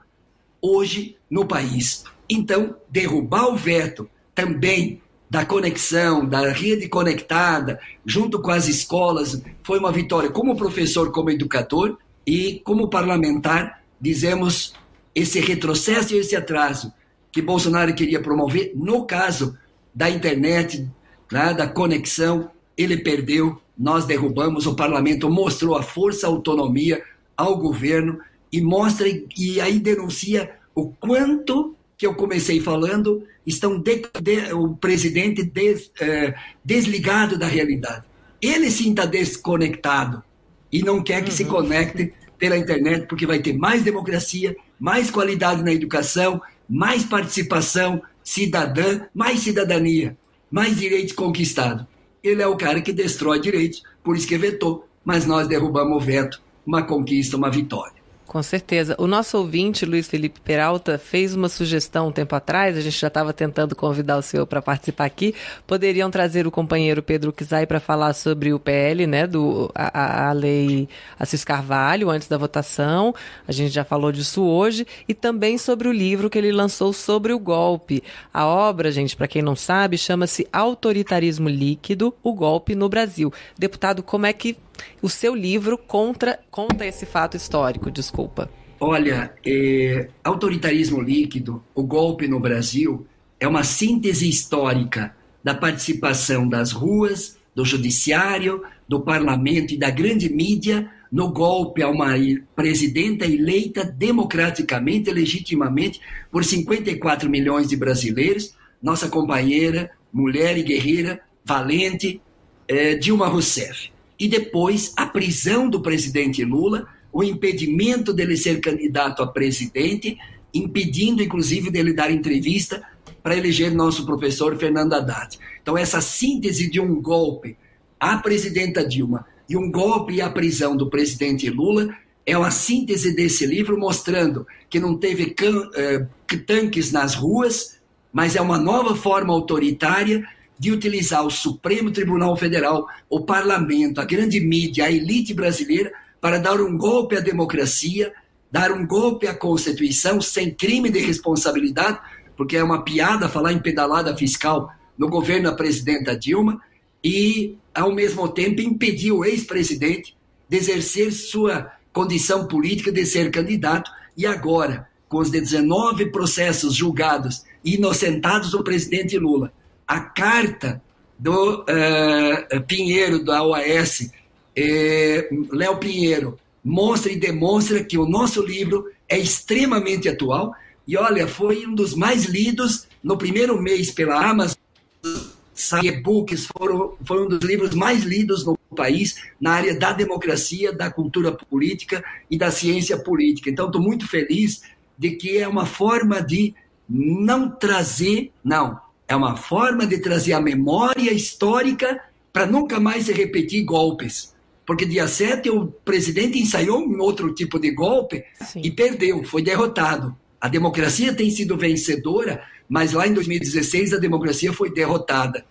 hoje no país. Então, derrubar o veto também da conexão, da rede conectada, junto com as escolas, foi uma vitória. Como professor, como educador e como parlamentar, dizemos esse retrocesso e esse atraso que Bolsonaro queria promover, no caso da internet, né, da conexão, ele perdeu, nós derrubamos, o parlamento mostrou a força, a autonomia ao governo e mostra e aí denuncia o quanto que eu comecei falando estão de, de, o presidente des, é, desligado da realidade. Ele sim está desconectado e não quer que uhum. se conecte pela internet, porque vai ter mais democracia, mais qualidade na educação, mais participação cidadã, mais cidadania, mais direitos conquistados. Ele é o cara que destrói direitos, por isso que vetou, mas nós derrubamos o veto, uma conquista, uma vitória. Com certeza. O nosso ouvinte, Luiz Felipe Peralta, fez uma sugestão um tempo atrás, a gente já estava tentando convidar o senhor para participar aqui. Poderiam trazer o companheiro Pedro Kizai para falar sobre o PL, né, do, a, a lei Assis Carvalho, antes da votação. A gente já falou disso hoje. E também sobre o livro que ele lançou sobre o golpe. A obra, gente, para quem não sabe, chama-se Autoritarismo Líquido, o golpe no Brasil. Deputado, como é que o seu livro contra, conta esse fato histórico, desculpa. Olha, é, autoritarismo líquido, o golpe no Brasil, é uma síntese histórica da participação das ruas, do judiciário, do parlamento e da grande mídia no golpe a uma presidenta eleita democraticamente, legitimamente, por 54 milhões de brasileiros, nossa companheira, mulher e guerreira, valente, é, Dilma Rousseff e depois a prisão do presidente Lula, o impedimento dele ser candidato a presidente, impedindo inclusive dele dar entrevista para eleger nosso professor Fernando Haddad. Então essa síntese de um golpe à presidenta Dilma e um golpe a prisão do presidente Lula é uma síntese desse livro mostrando que não teve can, eh, tanques nas ruas, mas é uma nova forma autoritária de utilizar o Supremo Tribunal Federal, o parlamento, a grande mídia, a elite brasileira para dar um golpe à democracia, dar um golpe à Constituição sem crime de responsabilidade, porque é uma piada falar em pedalada fiscal no governo da presidenta Dilma, e, ao mesmo tempo, impedir o ex-presidente de exercer sua condição política de ser candidato, e agora, com os 19 processos julgados e inocentados do presidente Lula, a carta do uh, Pinheiro, da OAS, eh, Léo Pinheiro, mostra e demonstra que o nosso livro é extremamente atual. E olha, foi um dos mais lidos no primeiro mês pela Amazon. E-books foram, foram um dos livros mais lidos no país na área da democracia, da cultura política e da ciência política. Então, estou muito feliz de que é uma forma de não trazer, não, é uma forma de trazer a memória histórica para nunca mais se repetir golpes. Porque dia 7 o presidente ensaiou um outro tipo de golpe Sim. e perdeu, foi derrotado. A democracia tem sido vencedora, mas lá em 2016 a democracia foi derrotada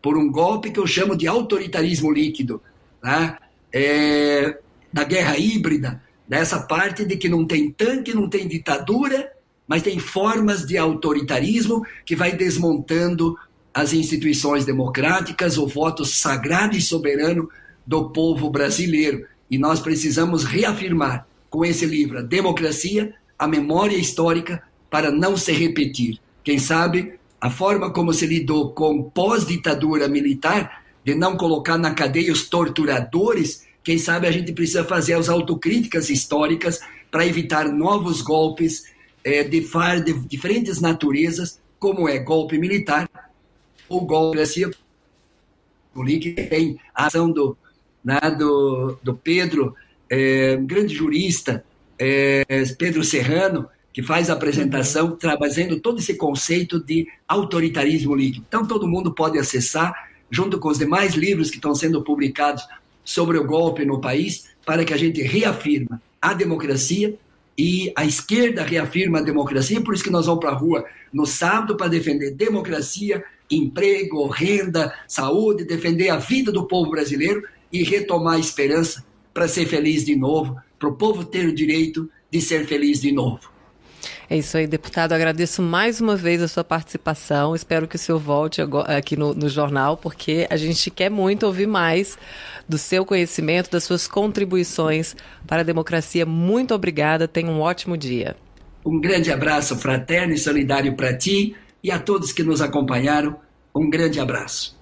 por um golpe que eu chamo de autoritarismo líquido, né? é, da guerra híbrida, dessa parte de que não tem tanque, não tem ditadura mas tem formas de autoritarismo que vai desmontando as instituições democráticas, o voto sagrado e soberano do povo brasileiro. E nós precisamos reafirmar com esse livro a democracia, a memória histórica para não se repetir. Quem sabe a forma como se lidou com pós-ditadura militar, de não colocar na cadeia os torturadores, quem sabe a gente precisa fazer as autocríticas históricas para evitar novos golpes é, de, de diferentes naturezas, como é golpe militar ou golpe assim, que tem a ação do, né, do, do Pedro, é, um grande jurista, é, Pedro Serrano, que faz a apresentação trazendo todo esse conceito de autoritarismo líquido. Então todo mundo pode acessar, junto com os demais livros que estão sendo publicados sobre o golpe no país, para que a gente reafirma a democracia e a esquerda reafirma a democracia, por isso que nós vamos para a rua no sábado para defender democracia, emprego, renda, saúde, defender a vida do povo brasileiro e retomar a esperança para ser feliz de novo, para o povo ter o direito de ser feliz de novo. É isso aí, deputado. Agradeço mais uma vez a sua participação. Espero que o senhor volte aqui no, no jornal, porque a gente quer muito ouvir mais do seu conhecimento, das suas contribuições para a democracia. Muito obrigada. Tenha um ótimo dia. Um grande abraço fraterno e solidário para ti e a todos que nos acompanharam. Um grande abraço.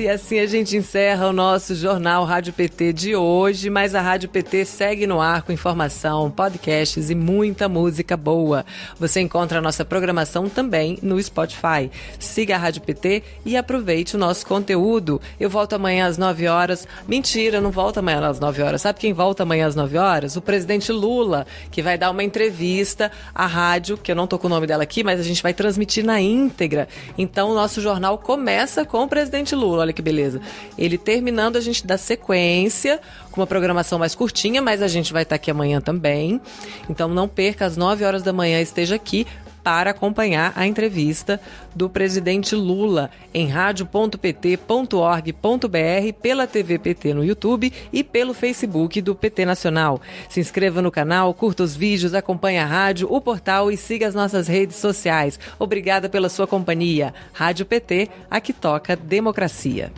E assim a gente encerra o nosso jornal Rádio PT de hoje, mas a Rádio PT segue no ar com informação, podcasts e muita música boa. Você encontra a nossa programação também no Spotify. Siga a Rádio PT e aproveite o nosso conteúdo. Eu volto amanhã às 9 horas. Mentira, não volto amanhã às 9 horas. Sabe quem volta amanhã às 9 horas? O presidente Lula, que vai dar uma entrevista à rádio, que eu não tô com o nome dela aqui, mas a gente vai transmitir na íntegra. Então o nosso jornal começa com o presidente Lula. Olha que beleza. Ele terminando, a gente dá sequência com uma programação mais curtinha, mas a gente vai estar aqui amanhã também. Então não perca, às 9 horas da manhã esteja aqui para acompanhar a entrevista do presidente Lula em radio.pt.org.br, pela TV PT no YouTube e pelo Facebook do PT Nacional. Se inscreva no canal, curta os vídeos, acompanhe a rádio, o portal e siga as nossas redes sociais. Obrigada pela sua companhia. Rádio PT, aqui toca democracia.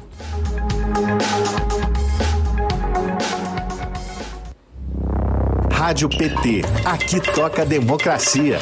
Rádio PT. Aqui toca democracia.